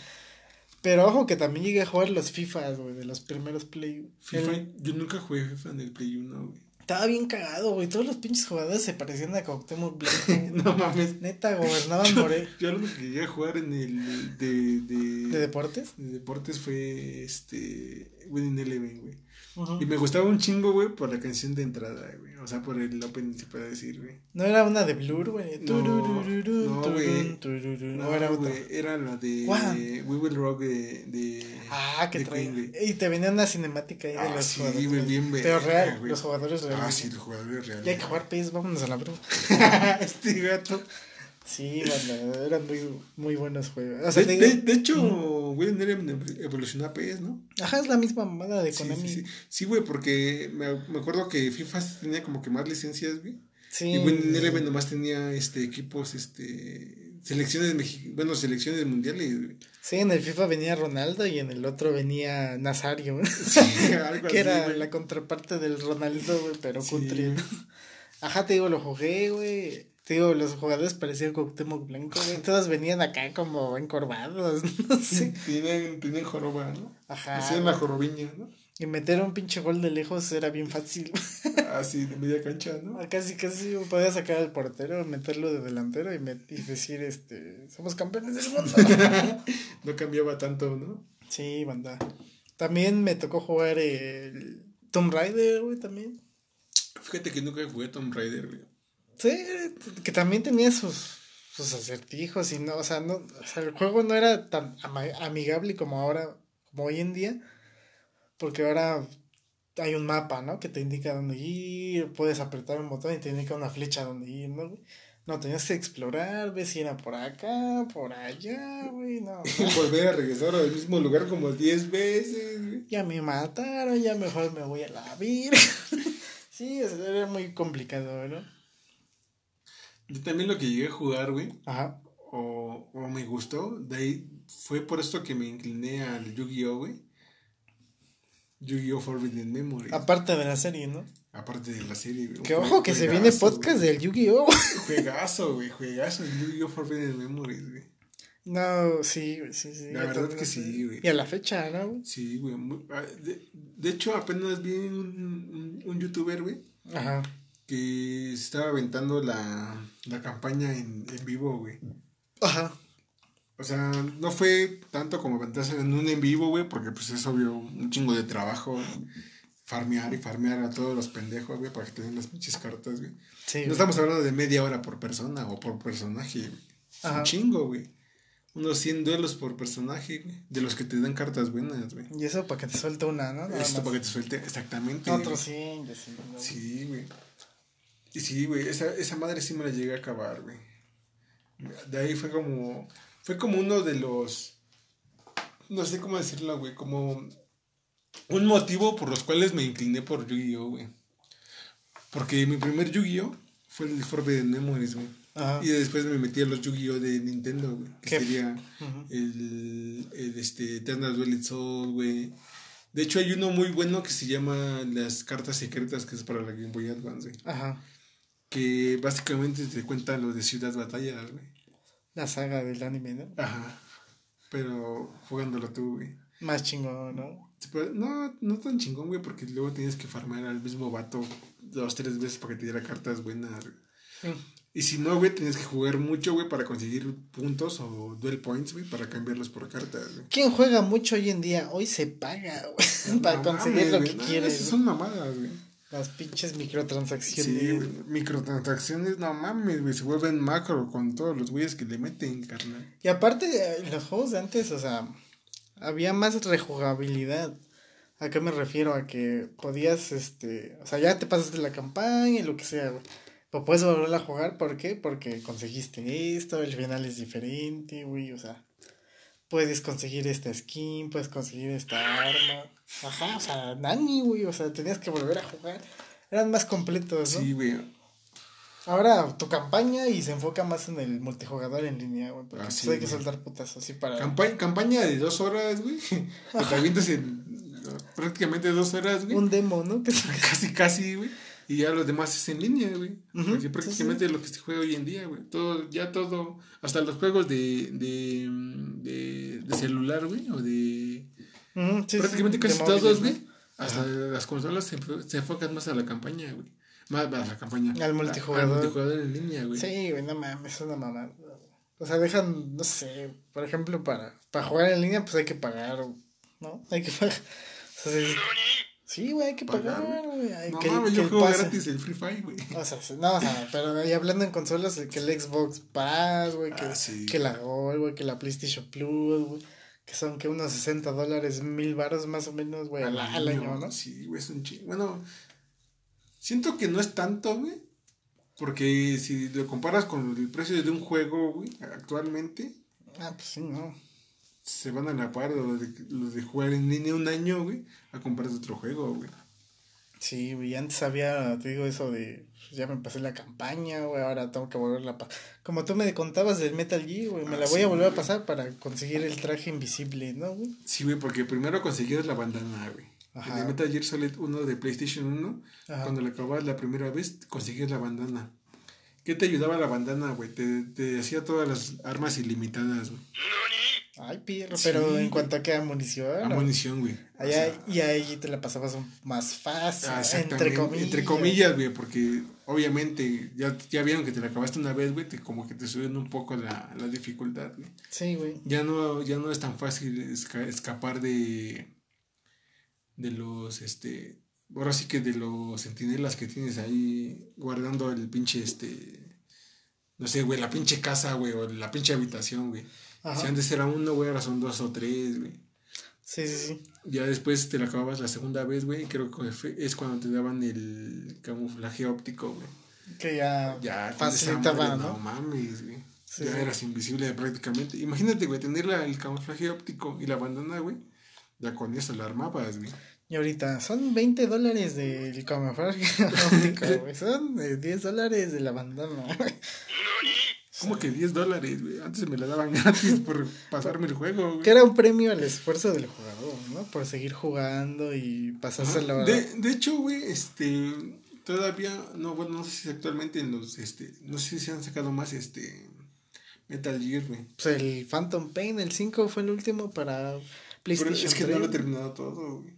Pero ojo que también llegué a jugar los FIFA, güey, de los primeros Play. FIFA, yo nunca jugué FIFA en el Play 1, güey. Estaba bien cagado, güey. Todos los pinches jugadores se parecían a Cuauhtémoc Blanco. no mames. Neta, gobernaban More. Yo lo que llegué a jugar en el de, de... ¿De deportes? De deportes fue este... Winning Eleven, güey. Y me gustaba un chingo, güey, por la canción de entrada, güey. O sea, por el opening, se puede decir, güey. ¿No era una de Blur, güey? No, no, güey. No, era otra. Era la de We Will Rock de... de ah, que trae. Y te venía una cinemática ahí de ah, los sí, jugadores. Güey, bien, Pero real, los jugadores reales. Ah, sí, los jugadores reales. Ya hay que jugar PES, vámonos a la broma. este gato. Sí, bueno, eran muy, muy buenos juegos. de, hecho, güey, evolucionó a PS, ¿no? Ajá, es la misma mamada de Konami. Sí, sí, güey, porque me, me, acuerdo que FIFA tenía como que más licencias, güey. Sí. Y Winning Eleven nomás tenía este, equipos, este, selecciones bueno, selecciones mundiales, güey. Sí, en el FIFA venía Ronaldo y en el otro venía Nazario, Sí, algo que era la contraparte del Ronaldo, güey, pero sí. Ajá, te digo, lo jugué, güey. Te digo, los jugadores parecían Cuauhtémoc Blanco, güey. Todos venían acá como encorvados, no sé. Tienen, tienen joroba, ¿no? Ajá. Hacían la jorobiña, ¿no? Y meter un pinche gol de lejos era bien fácil. Ah, sí, de media cancha, ¿no? Casi, casi podía sacar al portero, meterlo de delantero y, y decir, este, somos campeones del mundo. no cambiaba tanto, ¿no? Sí, banda. También me tocó jugar el Tomb Raider, güey, también. Fíjate que nunca jugué Tomb Raider, güey. Sí, que también tenía sus, sus acertijos y no, o sea, no, o sea, el juego no era tan amigable como ahora, como hoy en día, porque ahora hay un mapa, ¿no? Que te indica dónde ir, puedes apretar un botón y te indica una flecha dónde ir, ¿no? No, tenías que explorar, era por acá, por allá, güey, no. Volver a regresar al mismo lugar como 10 veces, güey. Ya me mataron, ya mejor me voy a la vida. sí, era muy complicado, ¿no? Yo también lo que llegué a jugar, güey. Ajá. O, o me gustó. De ahí fue por esto que me incliné al Yu-Gi-Oh, güey. Yu-Gi-Oh! Forbidden Memory. Aparte de la serie, ¿no? Aparte de la serie, güey. Que ojo que se viene podcast del Yu-Gi-Oh! Juegazo, güey. Juegazo. Yu-Gi-Oh! Forbidden Memories, güey. No, sí, sí, sí. La verdad que sí, güey. Y a la fecha, ¿no? Sí, güey. Ah, de, de, hecho, apenas vi un, un, un youtuber, güey. Ajá que estaba aventando la, la campaña en, en vivo, güey. Ajá. O sea, no fue tanto como aventarse en un en vivo, güey, porque pues es obvio un chingo de trabajo. Farmear y farmear a todos los pendejos, güey, para que tengan las pinches cartas, güey. Sí, no estamos hablando de media hora por persona o por personaje, Es un chingo, güey. Unos 100 duelos por personaje, güey. De los que te dan cartas buenas, güey. Y eso para que te suelte una, ¿no? Esto para que te suelte, exactamente. Otros 100, sí. Sí, güey. Y sí, güey, esa, esa madre sí me la llegué a acabar, güey. De ahí fue como. Fue como uno de los. No sé cómo decirlo, güey. Como. Un motivo por los cuales me incliné por Yu-Gi-Oh, güey. Porque mi primer Yu-Gi-Oh fue el Forbidden Memories, güey. Y después me metí a los Yu-Gi-Oh de Nintendo, güey. Que sería el, el este, Eternal Duel Soul, güey. De hecho, hay uno muy bueno que se llama Las Cartas Secretas, que es para la Game Boy Advance, güey. Ajá que básicamente te cuenta lo de Ciudad Batalla, güey. La saga del anime, ¿no? Ajá. Pero jugándolo tú, güey. Más chingón, ¿no? No, no tan chingón, güey, porque luego tienes que farmar al mismo vato dos, tres veces para que te diera cartas buenas. Mm. Y si no, güey, tienes que jugar mucho, güey, para conseguir puntos o duel points, güey, para cambiarlos por cartas, güey. ¿Quién juega mucho hoy en día? Hoy se paga, güey, para conseguir lo que quieres. son mamadas, güey. Las pinches microtransacciones. Sí, güey. Microtransacciones, no mames, güey. Se vuelven macro con todos los güeyes que le meten, carnal. Y aparte, eh, los juegos de antes, o sea, había más rejugabilidad. ¿A qué me refiero? A que podías, este, o sea, ya te pasaste la campaña y lo que sea, güey. Pero puedes volver a jugar, ¿por qué? Porque conseguiste esto, el final es diferente, güey, o sea, puedes conseguir esta skin, puedes conseguir esta arma. Ajá, o sea, Nani, güey, o sea, tenías que volver a jugar. Eran más completos, ¿no? Sí, güey. Ahora tu campaña y se enfoca más en el multijugador en línea, güey. Porque pues hay que soltar putas así para. campaña de dos horas, güey. Te avientas en prácticamente dos horas, güey. Un demo, ¿no? casi, casi, güey. Y ya los demás es en línea, güey. Porque prácticamente lo que se juega hoy en día, güey. Todo, ya todo, hasta los juegos de, de, de, celular, güey, o de... prácticamente casi todos, güey. Hasta las consolas se, se, enfocan más a la campaña, güey. Más a la campaña. Al multijugador. Al multijugador en línea, güey. Sí, güey, no mames, es una mamada. O sea, dejan, no sé, por ejemplo, para, para jugar en línea, pues hay que pagar, ¿no? Hay que pagar. O sea, Sí, güey, hay que pagar, güey. No que, mames, yo juego gratis el Free Fire, güey. O sea, no, o sea, pero ahí hablando en consolas, que el Xbox Pass, güey, que, ah, que la Gold, güey, que la PlayStation Plus, güey. Que son que unos 60 dólares, mil baros más o menos, güey, al, año, ¿no? Sí, güey, es un chingo. Bueno, siento que no es tanto, güey. Porque si lo comparas con el precio de un juego, güey, actualmente. Ah, pues sí, no se van a la par los de, los de jugar en línea un año, güey, a comprar otro juego, güey. Sí, güey, antes había, te digo eso de, pues, ya me pasé la campaña, güey, ahora tengo que volverla a pasar. Como tú me contabas del Metal Gear, güey, me la ah, voy a volver a pasar para conseguir el traje invisible, ¿no, güey? Sí, güey, porque primero conseguías la bandana, güey. En el Metal Gear Solid 1 de PlayStation 1, cuando la acababas la primera vez, conseguías la bandana. ¿Qué te ayudaba la bandana, güey? Te, te hacía todas las armas ilimitadas, güey. Ay, pirro, pero en cuanto a qué a munición. A munición, güey. Allá, y ahí te la pasabas más fácil, ah, entre comillas. Entre comillas, güey, porque obviamente ya, ya vieron que te la acabaste una vez, güey, te, como que te suben un poco la, la dificultad, güey. Sí, güey. Ya no, ya no es tan fácil escapar de, de los, este, ahora sí que de los sentinelas que tienes ahí guardando el pinche, este, no sé, güey, la pinche casa, güey, o la pinche habitación, güey. Si antes era uno, güey, ahora son dos o tres, güey. Sí, sí, sí. Ya después te la acababas la segunda vez, güey, y creo que es cuando te daban el camuflaje óptico, güey. Que ya, ya facilitaba, ¿no? No mames, güey. ya eras invisible prácticamente. Imagínate, güey, tener el camuflaje óptico y la bandana, güey. Ya con eso la armabas, güey. Y ahorita son 20 dólares del camuflaje óptico, güey. Son 10 dólares de la bandana, güey. ¿Cómo que 10 dólares, güey? Antes me la daban gratis por pasarme el juego, güey. Que era un premio al esfuerzo del jugador, ¿no? Por seguir jugando y pasarse la de, de hecho, güey, este. Todavía, no, bueno, no sé si actualmente en los, este, no sé si se han sacado más, este, Metal Gear, güey. Pues el Phantom Pain, el 5 fue el último para PlayStation Pero es que no lo he terminado todo, güey.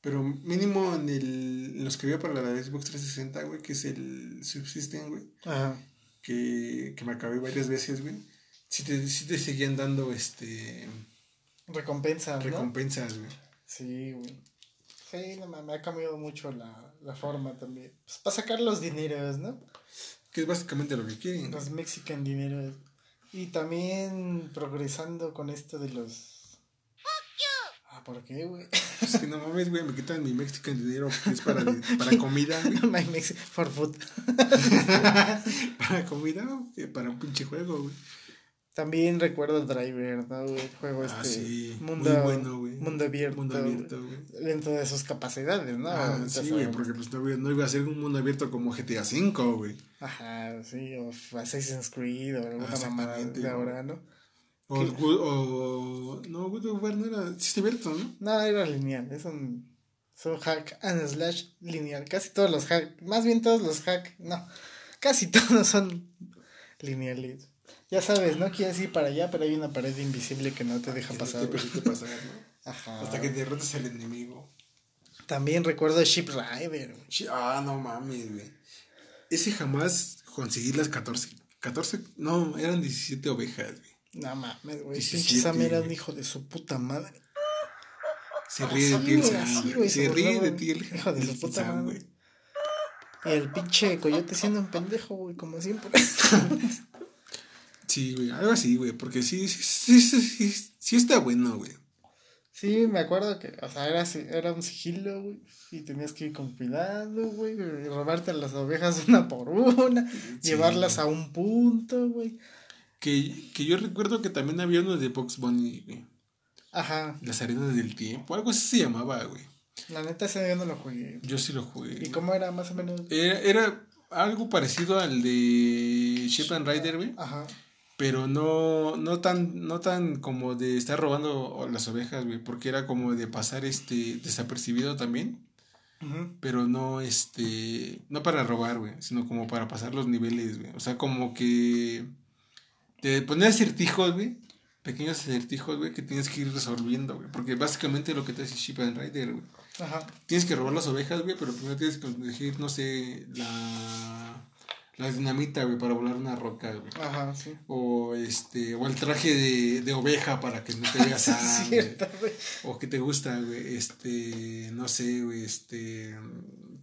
Pero mínimo en, el, en los que había para la Xbox 360, güey, que es el Subsystem, güey. Ajá que, que me acabé varias veces, güey, sí te, te seguían dando este... Recompensas, Recompensas, güey. Sí, güey. Sí, no, me ha cambiado mucho la, la forma también. Pues para sacar los dineros, ¿no? Que es básicamente lo que quieren. Los mexican dineros. Y también progresando con esto de los ¿por qué, güey? Es que no mames, güey, me quitan mi Mexican dinero que es para, para comida, güey. My for food. para comida, para un pinche juego, güey. También recuerdo Driver, ¿no, güey? El juego ah, este. Sí. Mundo, Muy bueno, güey. Mundo abierto. Mundo abierto, güey. Dentro de sus capacidades, ¿no? Ah, sí, güey, porque pues no, iba a ser un mundo abierto como GTA V, güey. Ajá, sí, o Assassin's Creed o alguna mamada de ahora, ¿no? O, o, no, Good of War no era. Sí, abierto, ¿no? No, era lineal. Es un. Son hack and slash lineal. Casi todos los hack. Más bien todos los hack. No. Casi todos son lineales. Ya sabes, no quieres ir para allá, pero hay una pared invisible que no te deja Que pasar. No te permite pasar, ¿no? Ajá. Hasta que derrotes al enemigo. También recuerdo Ship Rider, Ah, no mames, güey. Ese jamás conseguí las 14. 14, no, eran 17 ovejas, güey. No mames, güey. 17, Pinche Sam era un hijo de su puta madre. Se ríe de ti el Sam, Se ríe de ti el Hijo de su puta madre. Y el pinche coyote siendo un pendejo, güey, como siempre. Sí, güey, algo así, güey, porque sí, sí, sí, sí, sí, sí está bueno, güey. Sí, me acuerdo que, o sea, era, era un sigilo, güey. Y tenías que ir con cuidado, güey. Y robarte las ovejas una por una. Llevarlas a un punto, güey. Que, que yo recuerdo que también había uno de Box Bunny, güey. Ajá. Las arenas del tiempo, algo así se llamaba, güey. La neta, ese yo no lo jugué. Yo sí lo jugué. ¿Y cómo era más o menos? Era, era algo parecido al de Ship and Rider, güey. Ajá. Pero no, no tan, no tan como de estar robando las ovejas, güey. Porque era como de pasar este desapercibido también. Ujú. Pero no, este, no para robar, güey, sino como para pasar los niveles, güey. O sea, como que te ponías acertijos, güey. Pequeños acertijos, güey, que tienes que ir resolviendo, güey. Porque básicamente lo que te hace Ship and Rider, güey. Ajá. Tienes que robar las ovejas, güey, pero primero tienes que conseguir, no sé, la, la dinamita, güey, para volar una roca, güey. Ajá, sí. O este, o el traje de, de oveja para que no te veas güey. O que te gusta, güey, este, no sé, güey, este,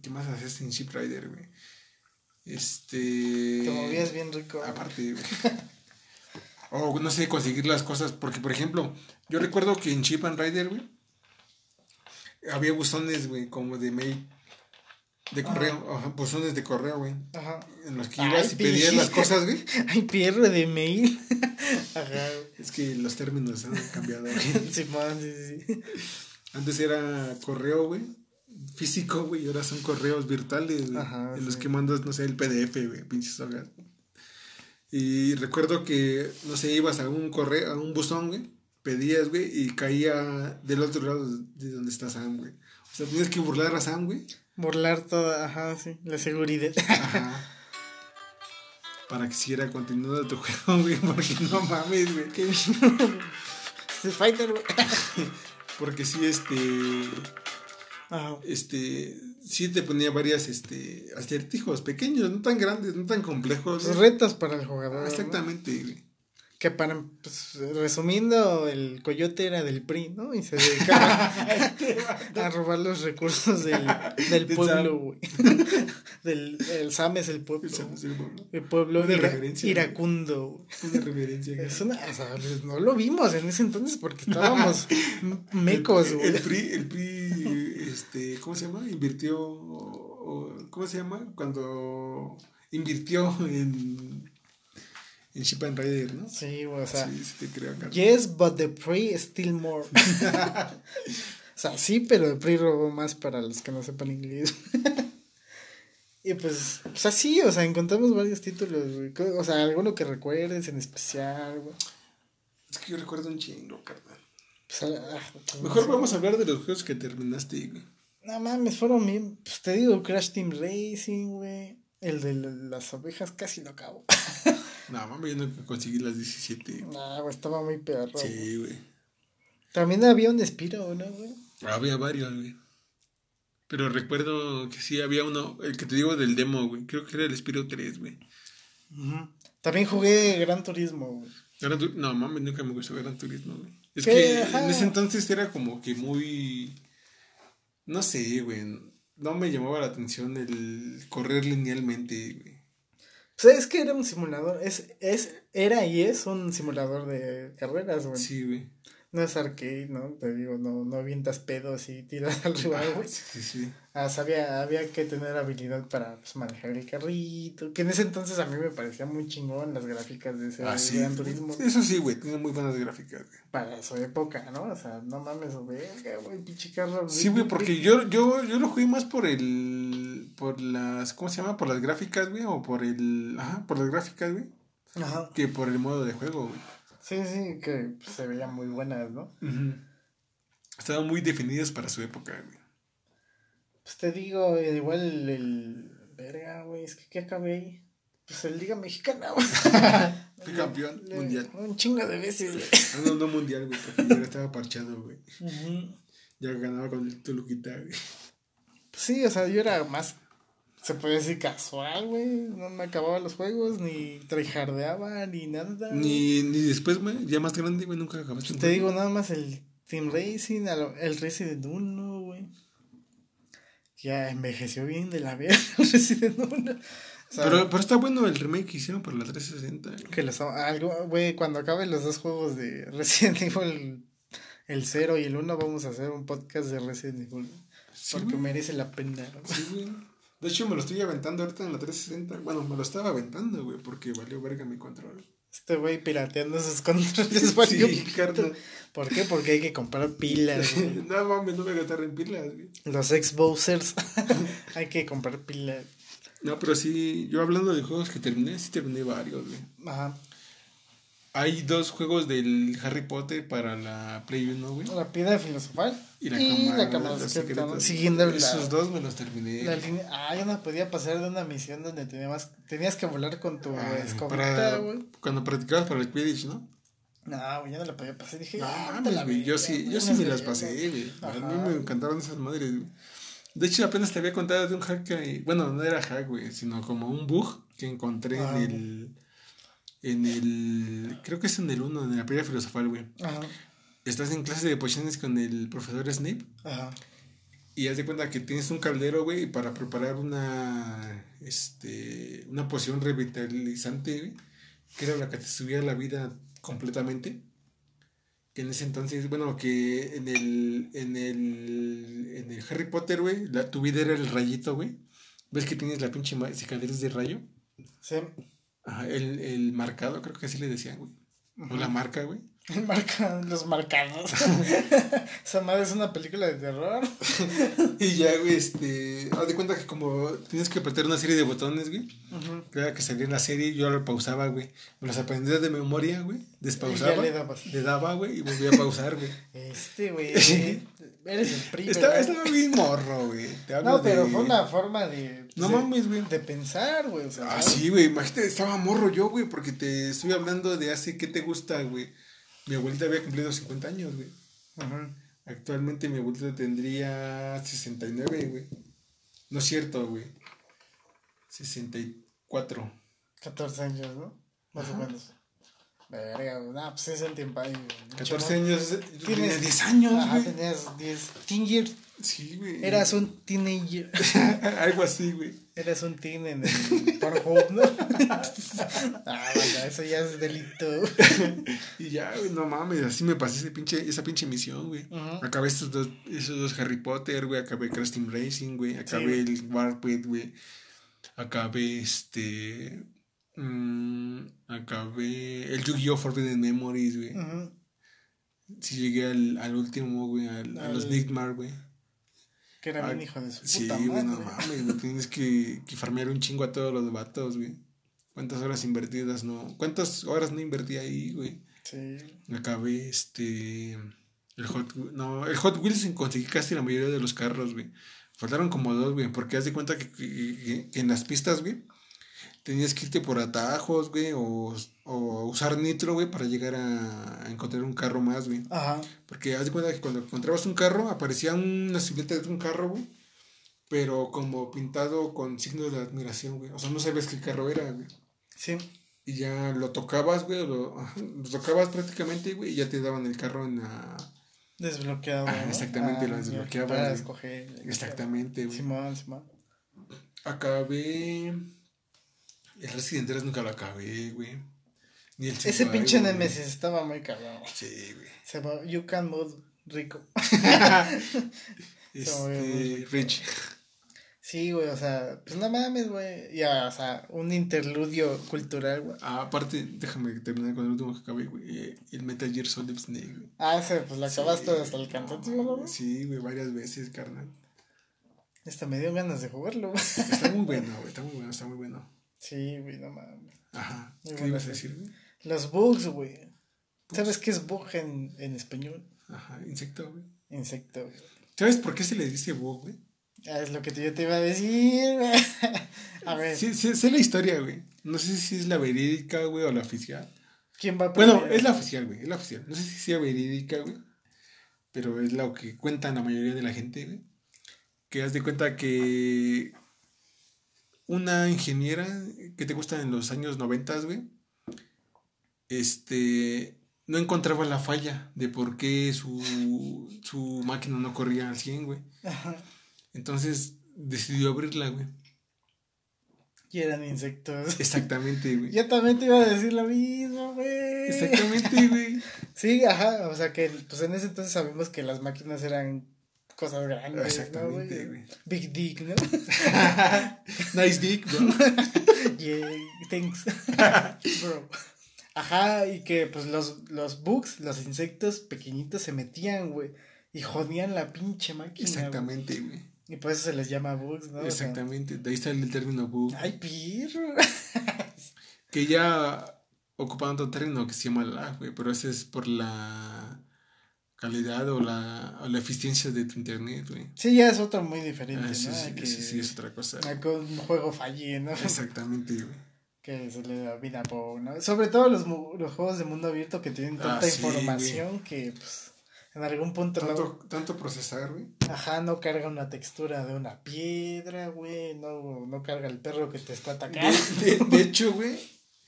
¿qué más haces en Ship Rider, güey? Este... Te movías bien rico. Aparte, güey. O no sé, conseguir las cosas, porque por ejemplo, yo recuerdo que en Chip and Rider, güey, había buzones, güey, como de mail, de correo, ajá, buzones de correo, güey, Ajá. en los que Ay, ibas y pedías las cosas, güey. Ay, pierre de mail. Ajá, güey. Es que los términos han cambiado, güey. Sí, sí, sí. Antes era correo, güey, físico, güey, y ahora son correos virtuales, güey, Ajá, en los que mandas, no sé, el PDF, güey, pinches hojas. Y recuerdo que, no sé, ibas a un correo, a un buzón, güey, pedías, güey, y caía del otro lado de donde está Sam, güey. O sea, tenías que burlar a Sam, güey. Burlar toda, ajá, sí. La seguridad. Ajá. Para que siguiera continuando tu juego, güey, porque no mames, güey. Qué Street Fighter, güey. Porque sí, este, Ajá. este, sí te ponía varias, este, acertijos pequeños, no tan grandes, no tan complejos. Pues retos para el jugador. Exactamente. Que para, pues, resumiendo, el coyote era del PRI, ¿no? Y se dedicaba a robar los recursos del, pueblo, güey. del, el SAM es el pueblo. No es el pueblo. El pueblo Una ira- referencia, iracundo. Una referencia. Es una, o sea, pues, no lo vimos en ese entonces porque estábamos mecos, el, güey. el PRI, el PRI, este, ¿cómo se llama? Invirtió, ¿cómo se llama? Cuando invirtió en, en Ship and Rider, ¿no? Sí, o sea, sí, sí te creo, Carlos. yes, but the PRI still more. o sea, sí, pero el PRI robó más para los que no sepan inglés. y pues, o sea, sí, o sea, encontramos varios títulos, O sea, alguno que recuerdes en especial, güey. Es que yo recuerdo un chingo, carnal. Pues, ah, pues, Mejor vamos a hablar de los juegos que terminaste, güey. No mames, fueron bien. Pues te digo, Crash Team Racing, güey. El de la- las ovejas casi lo acabo. No, mami, yo no conseguí las 17. Nah, güey, estaba muy perro. güey. Sí, güey. También había un Spiro, ¿no, güey? Había varios, güey. Pero recuerdo que sí había uno, el que te digo del demo, güey. Creo que era el Spiro 3, güey. También jugué Gran Turismo, güey. Gran No, mames, nunca me gustó Gran Turismo, güey. Es ¿Qué? que Ajá. en ese entonces era como que muy. No sé, güey. No me llamaba la atención el correr linealmente, güey. Pues es que era un simulador. Es, es, era y es un simulador de carreras, güey. Sí, güey. No es arcade, ¿no? Te digo, no, no avientas pedos y tiras al rival, güey. Sí, sí. Ah, sabía, había que tener habilidad para pues, manejar el carrito. Que en ese entonces a mí me parecía muy chingón las gráficas de ese Ah, sí. Gran Turismo. Eso sí, güey. Tiene muy buenas gráficas, güey. Para su época, ¿no? O sea, no mames, verga, güey, pinche carro. Sí, güey, porque yo, yo, yo lo jugué más por el. Por las. ¿Cómo se llama? Por las gráficas, güey. O por el. Ajá, por las gráficas, güey. Ajá. Que por el modo de juego, güey. Sí, sí, que se veían muy buenas, ¿no? Estaban muy definidas para su época, güey. Pues te digo, igual el. Verga, güey, es que ¿qué acabé ahí? Pues el Liga Mexicana, güey. Fui campeón mundial. Un chingo de veces, güey. No, no mundial, güey, porque ya estaba parchado, güey. Ya ganaba con el Toluquita, güey. Pues sí, o sea, yo era más, se puede decir casual, güey. No me acababa los juegos, ni tryhardeaba, ni nada. Ni, ni después, güey, ya más grande, güey, nunca acabaste Te digo, nada más el Team Racing, el Resident 1, güey. Ya envejeció bien de la vida el Resident 1 pero, pero está bueno el remake que hicieron para la 360. Que los, algo, güey, cuando acaben los dos juegos de Resident Evil, el 0 y el 1, vamos a hacer un podcast de Resident Evil. porque merece la pena. Sí, güey. De hecho, me lo estoy aventando ahorita en la 360. Bueno, me lo estaba aventando, güey, porque valió verga mi control. Este güey pirateando sus controles. sí, carnal. ¿Por qué? Porque hay que comprar pilas. no mames, no me gastar en pilas, güey. Los Xboxers. hay que comprar pilas. No, pero sí, yo hablando de juegos que terminé, sí terminé varios, güey. Ajá. Hay dos juegos del Harry Potter para la Play 1, güey. La piedra filosofal y la y cámara, la cámara secreta. Siguiendo Esos dos me los terminé. La línea, ah, yo no podía pasar de una misión donde tenías, tenías que volar con tu ah, escopeta, güey. Cuando practicabas para el Quidditch, ¿no? No, güey, yo no la podía pasar. Dije, no, vi, yo sí, yo sí me las pasé, güey. A mí me encantaron esas madres, güey. De hecho, apenas te había contado de un hack que, bueno, no era hack, güey, sino como un bug que encontré en ah. el, en el, creo que es en el 1, en la primera filosofal, güey. Ajá. Estás en clase de pociones con el profesor Snape. Ajá. Y haz de cuenta que tienes un caldero, güey, para preparar una, este, una poción revitalizante, güey, que era la que te subía la vida completamente que en ese entonces, bueno, que en el, en el, en el Harry Potter, güey, tu vida era el rayito, güey. ¿Ves que tienes la pinche cicatriz de rayo? Sí. Ajá, el, el marcado, creo que así le decían, güey. O la marca, güey. Marca, los marcados. Esa madre es una película de terror. y ya, güey, este. Haz de cuenta que como tienes que apretar una serie de botones, güey. Cada que salía en la serie, yo lo pausaba, güey. Me los aprendía de memoria, güey. Despausaba. le, le daba, güey, y volvía a pausar, güey. Este, güey. eres el primo. Estaba, estaba bien morro, güey. No, pero fue una forma de. No mames, güey. De pensar, güey. O sea, ah, sí, güey. Imagínate, estaba morro yo, güey, porque te estoy hablando de hace, ¿qué te gusta, güey? Mi abuelita había cumplido 50 años, güey. Ajá. Actualmente mi abuelita tendría 69, güey. No es cierto, güey. 64. 14 años, ¿no? Más o menos. Verga, güey. Nah, pues es el tiempo ahí, 14 años. Tienes 10 años, güey. tenías 10. Teen years. Sí, güey. Eras un teenager. Algo así, güey. Eres un teen en el Pornhub, ¿no? ah, vaya, eso ya es delito. y ya, güey, no mames, así me pasé ese pinche, esa pinche misión, güey. Acabé estos dos, esos dos Harry Potter, güey. Acabé Crash Team Racing, güey. Acabé el Warped, güey. Acabé este. Mmm, acabé el Yu-Gi-Oh! Forbidden Memories, güey. Sí llegué al, al último, güey, al, a los Nightmare, güey. Que era bien hijo de su sí, puta madre. Sí, güey, no mames. Tienes que, que farmear un chingo a todos los vatos, güey. ¿Cuántas horas invertidas no? ¿Cuántas horas no invertí ahí, güey? Sí. Acabé, este... El Hot, no, el Hot Wheels conseguí casi la mayoría de los carros, güey. Faltaron como dos, güey, porque haz de cuenta que, que en las pistas, güey, tenías que irte por atajos, güey, o, o usar nitro, güey, para llegar a, encontrar un carro más, güey. Ajá. Porque haz de cuenta que cuando encontrabas un carro, aparecía una silueta de un carro, güey, pero como pintado con signos de admiración, güey. O sea, no sabes qué carro era, güey. Sí. Y ya lo tocabas, güey, lo, lo tocabas prácticamente, güey, y ya te daban el carro en la... Desbloqueado. exactamente, lo ah, desbloqueabas. Para escoger. Exactamente, güey. Simón, Simón. Acabé el Resident 3 nunca lo acabé, güey. Ni el Ese pinche Nemesis estaba muy cabrón. Sí, güey. Se llama You Can Move Rico. este, Rich. Sí, güey, o sea, pues no mames, güey. Ya, o sea, un interludio cultural, güey. Ah, aparte, déjame terminar con el último que acabé, güey. Eh, el Metal Gear Solid Snake, güey. Ah, ese, pues lo acabaste hasta el cansancio, güey. Sí, güey, varias veces, carnal. Hasta me dio ganas de jugarlo, güey. Está muy bueno, güey, está muy bueno, está muy bueno. Sí, güey, no mames. Ajá. ¿Qué ibas a decir, güey? Los bugs, güey. ¿Sabes qué es bug en, en español? Ajá, insecto, güey. Insecto, güey. ¿Sabes por qué se le dice bug, güey? Ah, es lo que yo te iba a decir, güey. A ver. Sí, sí, sé la historia, güey. No sé si es la verídica, güey, o la oficial. ¿Quién va a Bueno, es la oficial, güey. Es la oficial. No sé si sea verídica, güey. Pero es lo que cuentan la mayoría de la gente, güey. Que haz de cuenta que una ingeniera que te gusta en los años noventas, güey. Este. No encontraba la falla de por qué su, su máquina no corría al 100, güey. Ajá. Entonces decidió abrirla, güey. Y eran insectos. Exactamente, güey. Yo también te iba a decir lo mismo, güey. Exactamente, güey. Sí, ajá. O sea que, pues en ese entonces sabemos que las máquinas eran cosas grandes. Exactamente, ¿no, güey. Big dick, ¿no? nice dick, bro. yeah, thanks. Bro. Ajá, y que pues los, los bugs, los insectos pequeñitos se metían, güey. Y jodían la pinche máquina. Exactamente, güey. Y por eso se les llama bugs, ¿no? O sea, Exactamente. De ahí sale el término bug. Ay, pirro. Que ya ocupan otro término que se llama lag, güey. Pero ese es por la calidad o la, o la eficiencia de tu internet, güey. Sí, ya es otro muy diferente, Ah, sí, ¿no? sí, que, sí, sí, es otra cosa. que un juego falle, ¿no? Exactamente, güey. que se le da por, ¿no? Sobre todo los, los juegos de mundo abierto que tienen Ah, tanta información que, pues, en algún punto Tanto, tanto procesar, güey. no, ajá, no carga una textura de una piedra, güey, no, no carga el perro que te está atacando. de- de hecho, güey,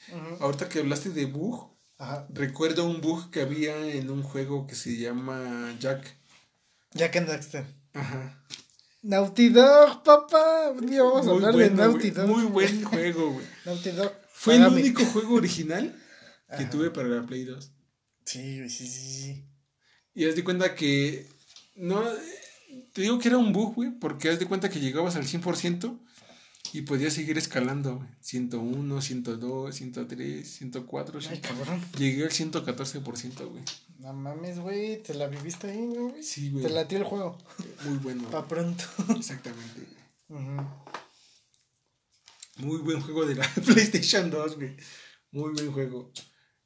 ahorita que hablaste de bug, Ajá, recuerdo un bug que había en un juego que se llama Jack. Jack and Daxter. Ajá. Naughty Dog, papá. Un día vamos a Muy hablar bueno, de Naughty Dog. Muy buen juego, güey. Naughty Dog. Fue el único juego original que Ajá. tuve para la Play 2. Sí, güey, sí, sí, sí. Y haz de cuenta que. No. Te digo que era un bug, güey, porque haz de cuenta que llegabas al 100% y podías seguir escalando, güey. 101, 102, 103, 104. Ay, cabrón. Llegué al 114%, güey. No mames, güey, te la viviste ahí, güey. Sí, güey. Te latió el juego. Muy bueno. Pa' pronto. Exactamente, güey. Ujú. Muy buen juego de la PlayStation 2, güey. Muy buen juego.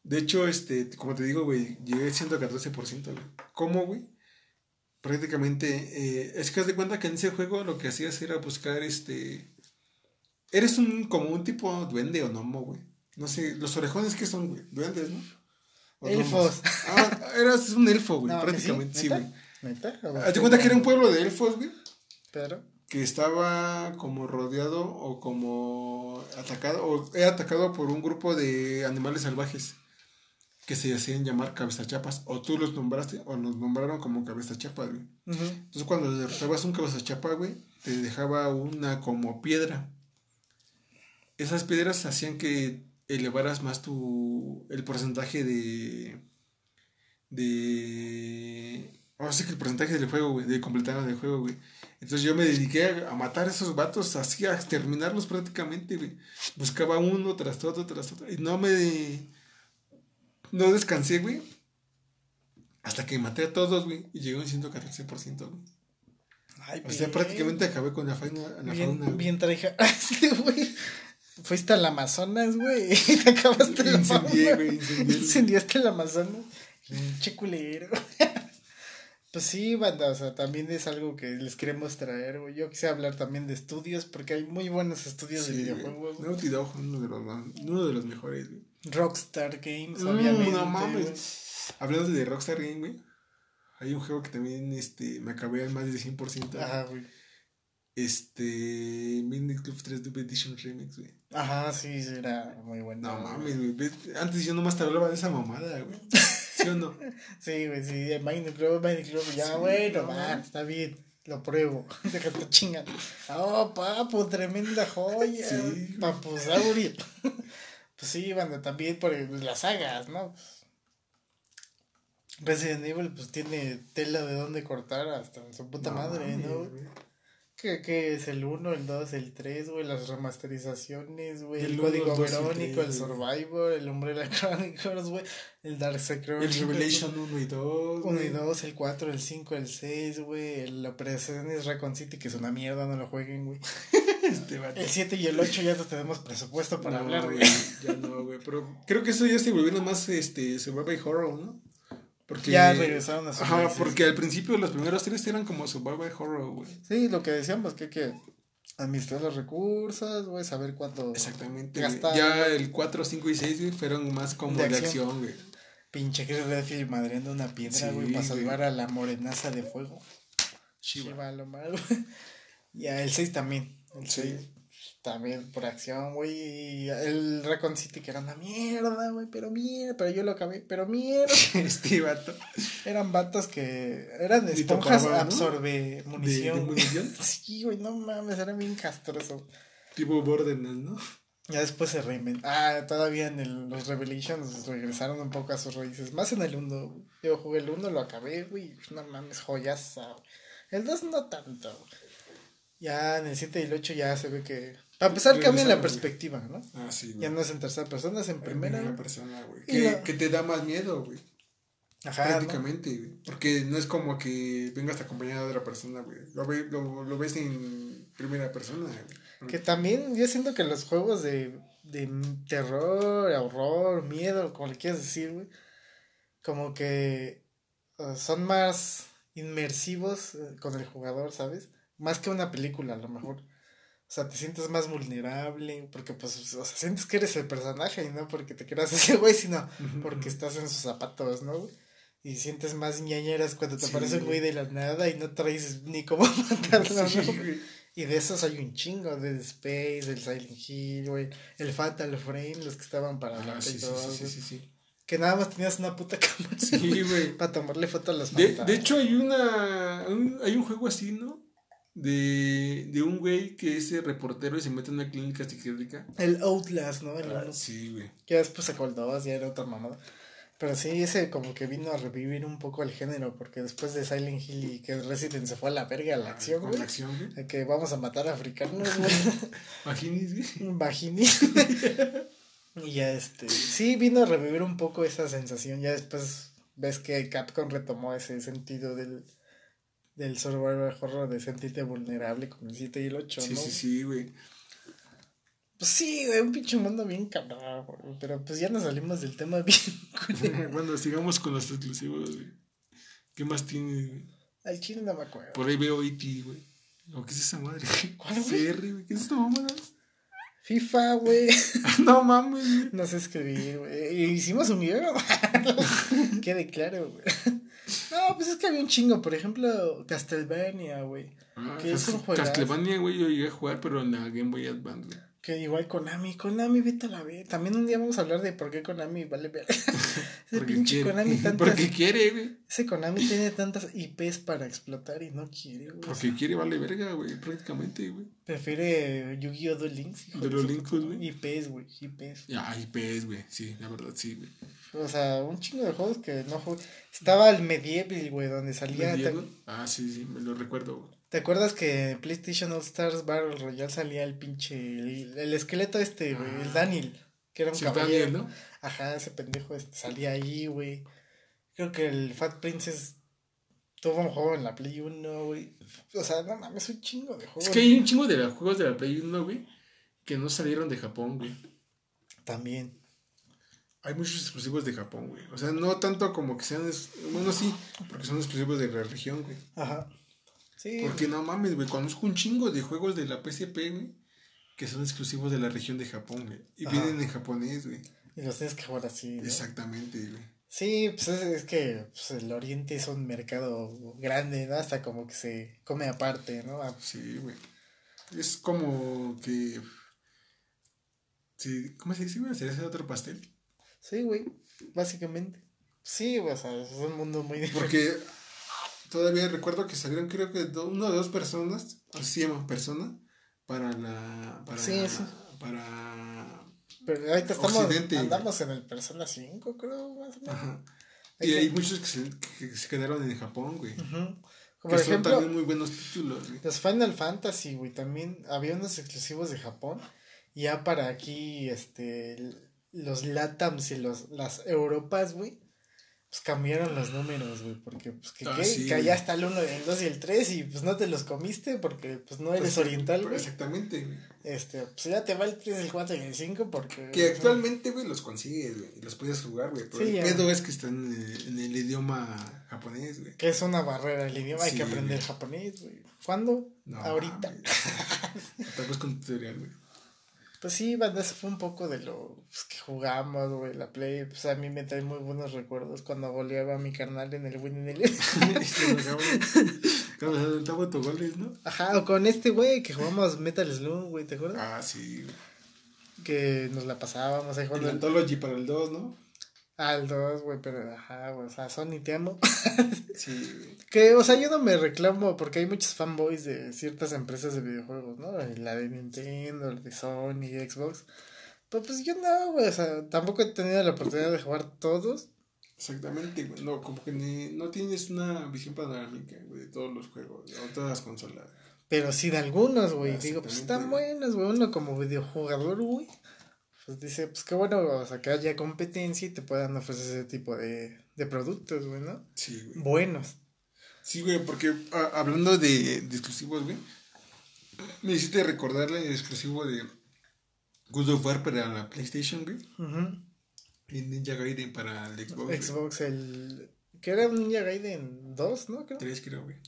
De hecho, este, como te digo, güey, llegué al 114%, güey. ¿Cómo, güey? Prácticamente, eh, es que haz de cuenta que en ese juego lo que hacías era buscar, este... Eres un, como un tipo duende o gnomo, güey. No sé, los orejones que son, güey. Duendes, ¿no? O Elfos. Ah, eras un elfo, güey, No, prácticamente, sí, güey. Haz de cuenta que era un pueblo de elfos, güey Pero. que estaba como rodeado o como atacado o era atacado por un grupo de animales salvajes que se hacían llamar cabezachapas o tú los nombraste o los nombraron como cabezachapas, güey. Entonces cuando derrotabas un cabezachapa, güey, te dejaba una como piedra. Esas piedras hacían que elevaras más tu el porcentaje de de ahora sí que el porcentaje del juego, güey, de completar el juego, güey. Entonces yo me dediqué a, a matar a esos vatos, así a exterminarlos prácticamente, güey. Buscaba uno tras otro, tras otro. Y no me. No descansé, güey. Hasta que maté a todos, güey. Y llegué a un 114%, güey. Ay, O sea, bien. prácticamente acabé con la fauna. La Bien, fauna, bien traija. Güey. Fuiste al Amazonas, güey. Y te acabaste la Incendié, güey. Incendiaste el Amazonas. Pinche culero. Pues sí, banda, o sea, también es algo que les queremos traer, güey. Yo quise hablar también de estudios, porque hay muy buenos estudios de videojuegos. Naughty Dog uno de los, más- uno de los mejores, güey. Rockstar Games, Mm, obviamente. no mames. Hablando de Rockstar Game, güey. Hay un juego que también este, me acabé al más del 100%. Ajá, güey. Este. Midnight Club 3 Dub Edition Remix, güey. Ajá, sí, sí, era muy bueno. No güey. mames, güey. Antes yo nomás te hablaba de esa mamada, güey. ¿Sí o no? Sí, güey, sí, de Minecraft, Minecraft, ya, Sí, bueno, no, está bien, lo pruebo, déjate chingar. Oh, papu, tremenda joya, Sí, güey. papusaurio. pues sí, banda, también por el- las sagas, ¿no? Resident Evil, pues tiene tela de dónde cortar hasta en su puta madre, ¿no? güey. ¿Qué, qué es el 1, el 2, el 3, güey? Las remasterizaciones, güey. El, El código 1, 2 y verónico, el 3, güey. Survivor, el Umbrella Chronicles, güey. El Dark Secret. El Revelation 1 y 2. 1 y güey. 2, el 4, el 5, el 6, güey. El Operaciones Raccoon City, que es una mierda, no lo jueguen, güey. Este. El 7 y el 8 ya no tenemos presupuesto para No, hablar, güey. Ya no, güey. Pero creo que eso ya se volvieron más este, Survival Horror, ¿no? Porque, ya regresaron a su Ajá, porque al principio los primeros tres eran como survival horror, güey. Sí, lo que decíamos, que hay que administrar los recursos, güey, saber cuánto Exactamente. Ya el 4, 5 y 6, güey, fueron más como de, acción, güey. Pinche Chris Redfield madreando una piedra, güey, para salvar a la morenaza de fuego. Chiva. lo malo. Ya, el 6 también. El 6 también por acción, güey. El Recon City que era una mierda, güey. Pero mierda. Pero yo lo acabé. Pero mierda. este vato. Eran vatos que. Eran esponjas absorbe munición. munición? sí, güey. No mames. Era bien castroso. Tipo Borderlands, ¿no? Ya después se reinventó. Ah, todavía en el, los Revelations regresaron un poco a sus raíces. Más en el 1. Yo jugué el 1, lo acabé, güey. No mames, joyas. El 2 no tanto. Ya en el 7 y el 8 ya se ve que para empezar, cambia la perspectiva, ¿no? Ah, sí, güey. Ya no es en tercera persona, es en primera. En primera persona, güey. Que, que, te da más miedo, güey. Ajá. Prácticamente, güey. Porque no es como que vengas acompañado de otra persona, güey. Lo, lo, lo, ves en primera persona, güey. Que también yo siento que los juegos de, de terror, horror, miedo, como le quieras decir, güey. Como que uh, son más inmersivos eh, con el jugador, ¿sabes? Más que una película, a lo mejor. O sea, te sientes más vulnerable, porque pues, o sea, sientes que eres el personaje y no porque te quieras ese güey, sino porque estás en sus zapatos, ¿no? Y sientes más ñañeras cuando te aparece un güey de la nada y no traes ni cómo matarlo, ¿no? Y de esos hay un chingo, de Space, del Silent Hill, güey, el Fatal Frame, los que estaban para ah, sí, sí, sí, sí, Que nada más tenías una puta cámara. Sí, güey. para tomarle fotos a las de, de hecho, hay una. hay un juego así, ¿no? De, de un güey que es reportero y se mete en una clínica psiquiátrica. El Outlast, ¿no? El ah, sí, güey. Que después se acordó, ya era otra mamada. Pero sí, ese como que vino a revivir un poco el género, porque después de Silent Hill y que Resident se fue a la verga a la ah, acción, güey. la acción, güey. Que vamos a matar a africanos, güey. Vaginis, güey. Vaginis. y ya este. Sí, vino a revivir un poco esa sensación. Ya después ves que Capcom retomó ese sentido del del survival horror de sentirte vulnerable con el 7 y el 8, sí, ¿no? Sí, sí, güey. Pues sí, güey, un pinche mundo bien cabrón, güey. Pero pues ya nos salimos del tema bien. bueno, sigamos con los exclusivos, güey. ¿Qué más tiene, güey? Al chile no me acuerdo. Por ahí veo E.T., güey. ¿O qué es esa madre? ¿Cuál, güey? güey. ¿Qué es esta mamada? FIFA, güey. no mames, No sé escribir, güey. Hicimos un video. Quede claro, güey. No, pues es que había un chingo. Por ejemplo, Castlevania, güey. Ah, que es un juego. Castlevania, güey, yo llegué a jugar, pero en la Game Boy Advance, güey. Que igual Konami, Konami, vete a la vez. También un día vamos a hablar de por qué Konami vale ver. ese pinche Konami tantas. Porque quiere, güey. Ese Konami tiene tantas IPs para explotar y no quiere, güey. Porque quiere, vale verga, güey, prácticamente, güey. Prefiere Yu-Gi-Oh! Duel Links. Duel Links, güey. IPs, güey, IPs. Ya, IPs, güey, sí, la verdad, sí, güey. O sea, un chingo de juegos que no Estaba el Medieval, güey, donde salía. Ah, sí, sí, me lo recuerdo, güey. ¿Te acuerdas que en PlayStation All Stars Battle Royale salía el pinche. El, esqueleto este, güey, el ah. Daniel, que era un caballero. ¿no? Ajá, ese pendejo este, salía ahí, güey. Creo que el Fat Princess tuvo un juego en la Play 1, güey. O sea, no mames, un chingo de juegos. Es que hay un chingo de juegos de la Play 1, güey, que no salieron de Japón, güey. También. Hay muchos exclusivos de Japón, güey. O sea, no tanto como que sean. Bueno, sí, porque son exclusivos de la región, güey. Ajá. Porque no mames, güey, conozco un chingo de juegos de la PSP, güey, que son exclusivos de la región de Japón, güey. Y vienen en japonés, güey. Y los tienes que jugar así. Exactamente, güey. Sí, pues es, que pues, el Oriente es un mercado grande, ¿no? Hasta como que se come aparte, ¿no? Ah, sí, güey. Es como que. Sí, ¿Cómo se dice, güey? ¿Sería ese otro pastel? Sí, güey, básicamente. Sí, o sea, es un mundo muy diferente. Porque todavía recuerdo que salieron creo que una o dos personas, así se llama persona, para la... Para, sí, sí. Para... Pero ahorita estamos, andamos en el Persona 5, creo, más o menos. Y hay muchos que se, que se, quedaron en Japón, güey. Como que son también muy buenos títulos, güey. Los Final Fantasy, güey, también había unos exclusivos de Japón. Ya para aquí, este, los Latams y los, las Europas, güey pues cambiaron los números, güey, porque pues que, Ah, que allá está el 1, el 2 y el 3 y pues no te los comiste porque pues no eres Pues, oriental, güey. Exactamente, güey. Este, pues ya te va el 3, el 4 y el 5 porque... Que actualmente, güey, los consigues, güey, y los puedes jugar, güey. Pero Sí, el ya. pedo es que están en, en el idioma japonés, güey. Que es una barrera el idioma, hay que aprender japonés, güey. ¿Cuándo? No, Ahorita. vez con tutorial, güey. Pues sí, banda, eso fue un poco de lo pues, que jugamos, güey, la Play. Pues a mí me trae muy buenos recuerdos cuando goleaba a mi carnal en el güey. Cuando se aventaba autogoles, ¿no? Ajá, o con este güey que jugamos Metal Slug, güey, ¿te acuerdas? Ah, sí. Que nos la pasábamos ahí El jugando al, Anthology para el 2, ¿no? Al 2, güey, pero ajá, güey, o sea, Sony te amo. Sí, que, o sea, yo no me reclamo porque hay muchos fanboys de ciertas empresas de videojuegos, ¿no? La de Nintendo, la de Sony, Xbox. Pero pues yo no, güey, o sea, tampoco he tenido la oportunidad de jugar todos. Exactamente, güey. No, como que ni- no tienes una visión panorámica, güey, de todos los juegos, o todas las consolas. Pero sí de algunos, güey. Ah, Digo, pues están buenos, güey. Uno como videojugador, güey. Pues dice, pues qué bueno, o sea, que haya competencia y te puedan ofrecer ese tipo de, de productos, güey, ¿no? Sí, güey. Buenos. Sí, güey, porque ah, hablando de, de exclusivos, güey, me hiciste recordarle el exclusivo de Good of War para la PlayStation, güey, y Ninja Gaiden para el Xbox. güey. Xbox, el. Que era un Ninja Gaiden 2, ¿no? Creo. Tres, creo, güey.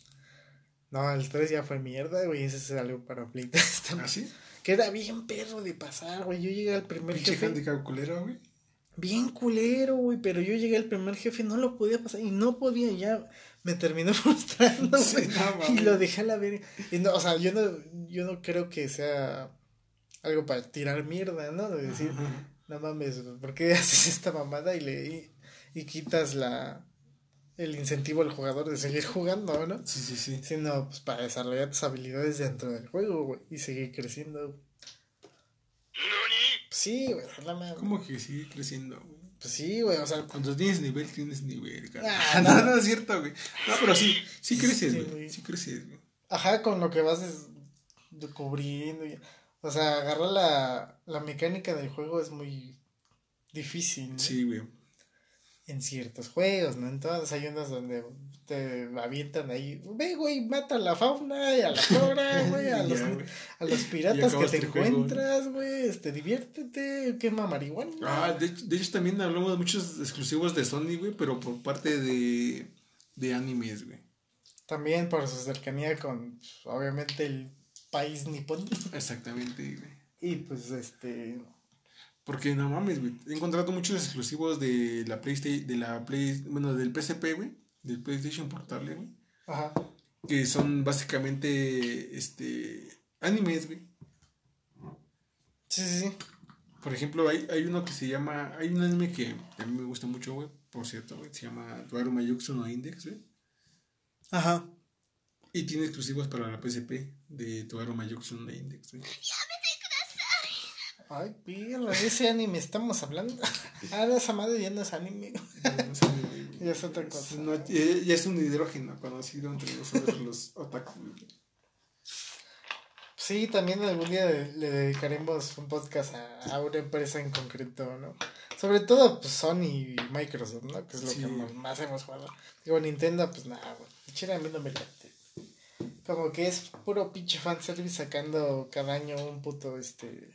No, el 3 ya fue mierda, güey. Ese salió para Play 3 también. ¿Ah, sí? Que era bien perro de pasar, güey. Yo llegué al primer Pinche jefe. handicap culero, güey. Bien culero, güey. Pero yo llegué al primer jefe, no lo podía pasar. Y no podía, ya me terminó frustrando, Sí, güey. no, y lo dejé a la verga. Y no, o sea, yo no, yo no creo que sea algo para tirar mierda, ¿no? De decir, Ajá. no mames, ¿por qué haces esta mamada y le y, y quitas la el incentivo al jugador de seguir jugando, ¿no? Sí, sí, sí. Sino pues para desarrollar tus habilidades dentro del juego, güey, y seguir creciendo. Pues sí, güey, la madre. ¿Cómo que sigue creciendo, güey? Pues sí, güey, o sea, Cuando tienes nivel, tienes nivel, cara. Ah, no, no es cierto, güey. No, pero sí, sí creces, Sí, güey. Sí creces, güey. Ajá, con lo que vas des- descubriendo. y- o sea, agarrar la, la mecánica del juego es muy difícil. ¿no? Sí, güey. En ciertos juegos, ¿no? En todas hay unos donde te avientan ahí. Ve, güey, mata a la fauna y a la flora, güey, a, los, a los piratas que te encuentras, güey. Este, diviértete, quema marihuana. Ah, de, hecho- de hecho también hablamos de muchos exclusivos de Sony, güey, pero por parte de, de animes, güey. También por su cercanía con, pues, obviamente, el país nipón. Exactamente, güey. Y pues, este. Porque no mames, güey. He encontrado muchos exclusivos de la PlayStation, de la Play, bueno, del PSP, güey, del PlayStation Portable, güey, Ajá. que son básicamente, este, animes, güey. Sí, sí, sí. Por ejemplo, hay, hay uno que se llama, hay un anime que a mí me gusta mucho, güey, por cierto, güey, se llama Tuaru Mayuxu no Index, güey. Ajá. Y tiene exclusivos para la PSP de Tuaru Mayuxu no Index, güey. Ay, pirra, ese anime estamos hablando. Ah, de esa madre ya no es anime. No. Ya es otra cosa. No, ya, es un hidrógeno conocido entre nosotros los otaku. Sí, también algún día le, dedicaremos un podcast a, a una empresa en concreto, ¿no? Sobre todo, pues Sony y Microsoft, ¿no? Que es lo Sí. que más, más hemos jugado. Digo, Nintendo, pues nada, güey. Chile a mí no me late. Como que es puro pinche fanservice sacando cada año un puto, este...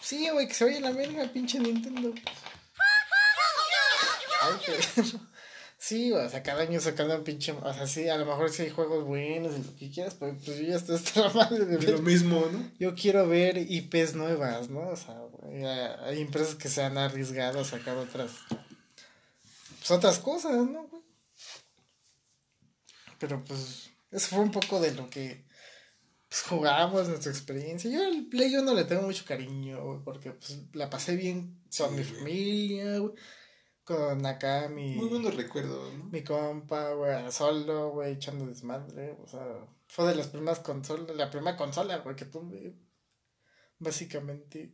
Sí, güey, que se vaya a la verga, pinche Nintendo. Ay, pero... Sí, o sea, cada año sacando un pinche... O sea, sí, a lo mejor sí hay juegos buenos y lo que quieras, pero pues yo ya estoy hasta la madre de ver lo mismo, ¿no? yo quiero ver IPs nuevas, ¿no? O sea, hay empresas que se han arriesgado a sacar otras. Pues otras cosas, ¿no, güey? Pero pues, eso fue un poco de lo que pues, jugamos, nuestra experiencia. Yo al Play 1 le tengo mucho cariño, güey, porque pues la pasé bien con Sí, mi güey. familia, güey. Con acá mi, Muy buenos recuerdos, ¿no? mi compa, güey, solo, güey, echando desmadre. O sea, fue de las primeras consolas, la primera consola, güey, que tuve. Básicamente.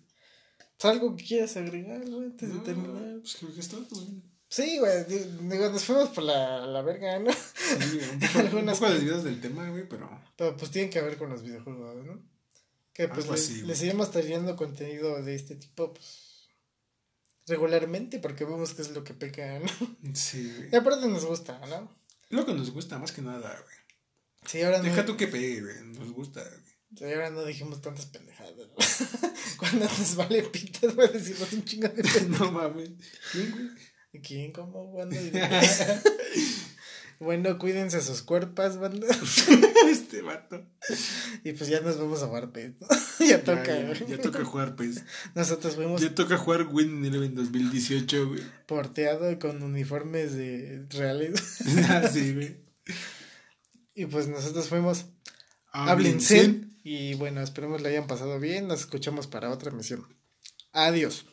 Algo que quieras agregar, güey, antes de No, terminar. Pues creo que es todo, güey. Sí, güey, di- digo, nos fuimos por la, la verga, ¿no? Sí, güey, un poco, un Algunas poco desviados del tema, güey, pero... Pero pues tienen que ver con los videojuegos, ¿no? Que pues les, así, güey. les iremos trayendo contenido de este tipo, pues. regularmente porque vemos que es lo que peca, ¿no? Sí, güey. Y aparte nos gusta, ¿no? Lo que nos gusta más que nada, güey. Sí, ahora Deja no. tú que pegue, güey. Nos gusta, güey. sí, ahora no dijimos tantas pendejadas. ¿no? Cuando nos vale pitas, voy a decirnos un chingo de pendejadas. No mames. ¿Quién, güey? ¿Quién? ¿Cómo? ¿Cuándo? bueno, cuídense sus cuerpos, banda. este vato. Y pues ya nos vamos a jugar pez, ya toca. Ya, ya, toca jugar, pues. Nosotros fuimos Ya toca jugar Win Eleven 2018, güey. porteado con uniformes de reales. Ah, sí, güey. y pues nosotros fuimos Háblense. Y bueno, esperemos le hayan pasado bien. Nos escuchamos para otra misión. Adiós.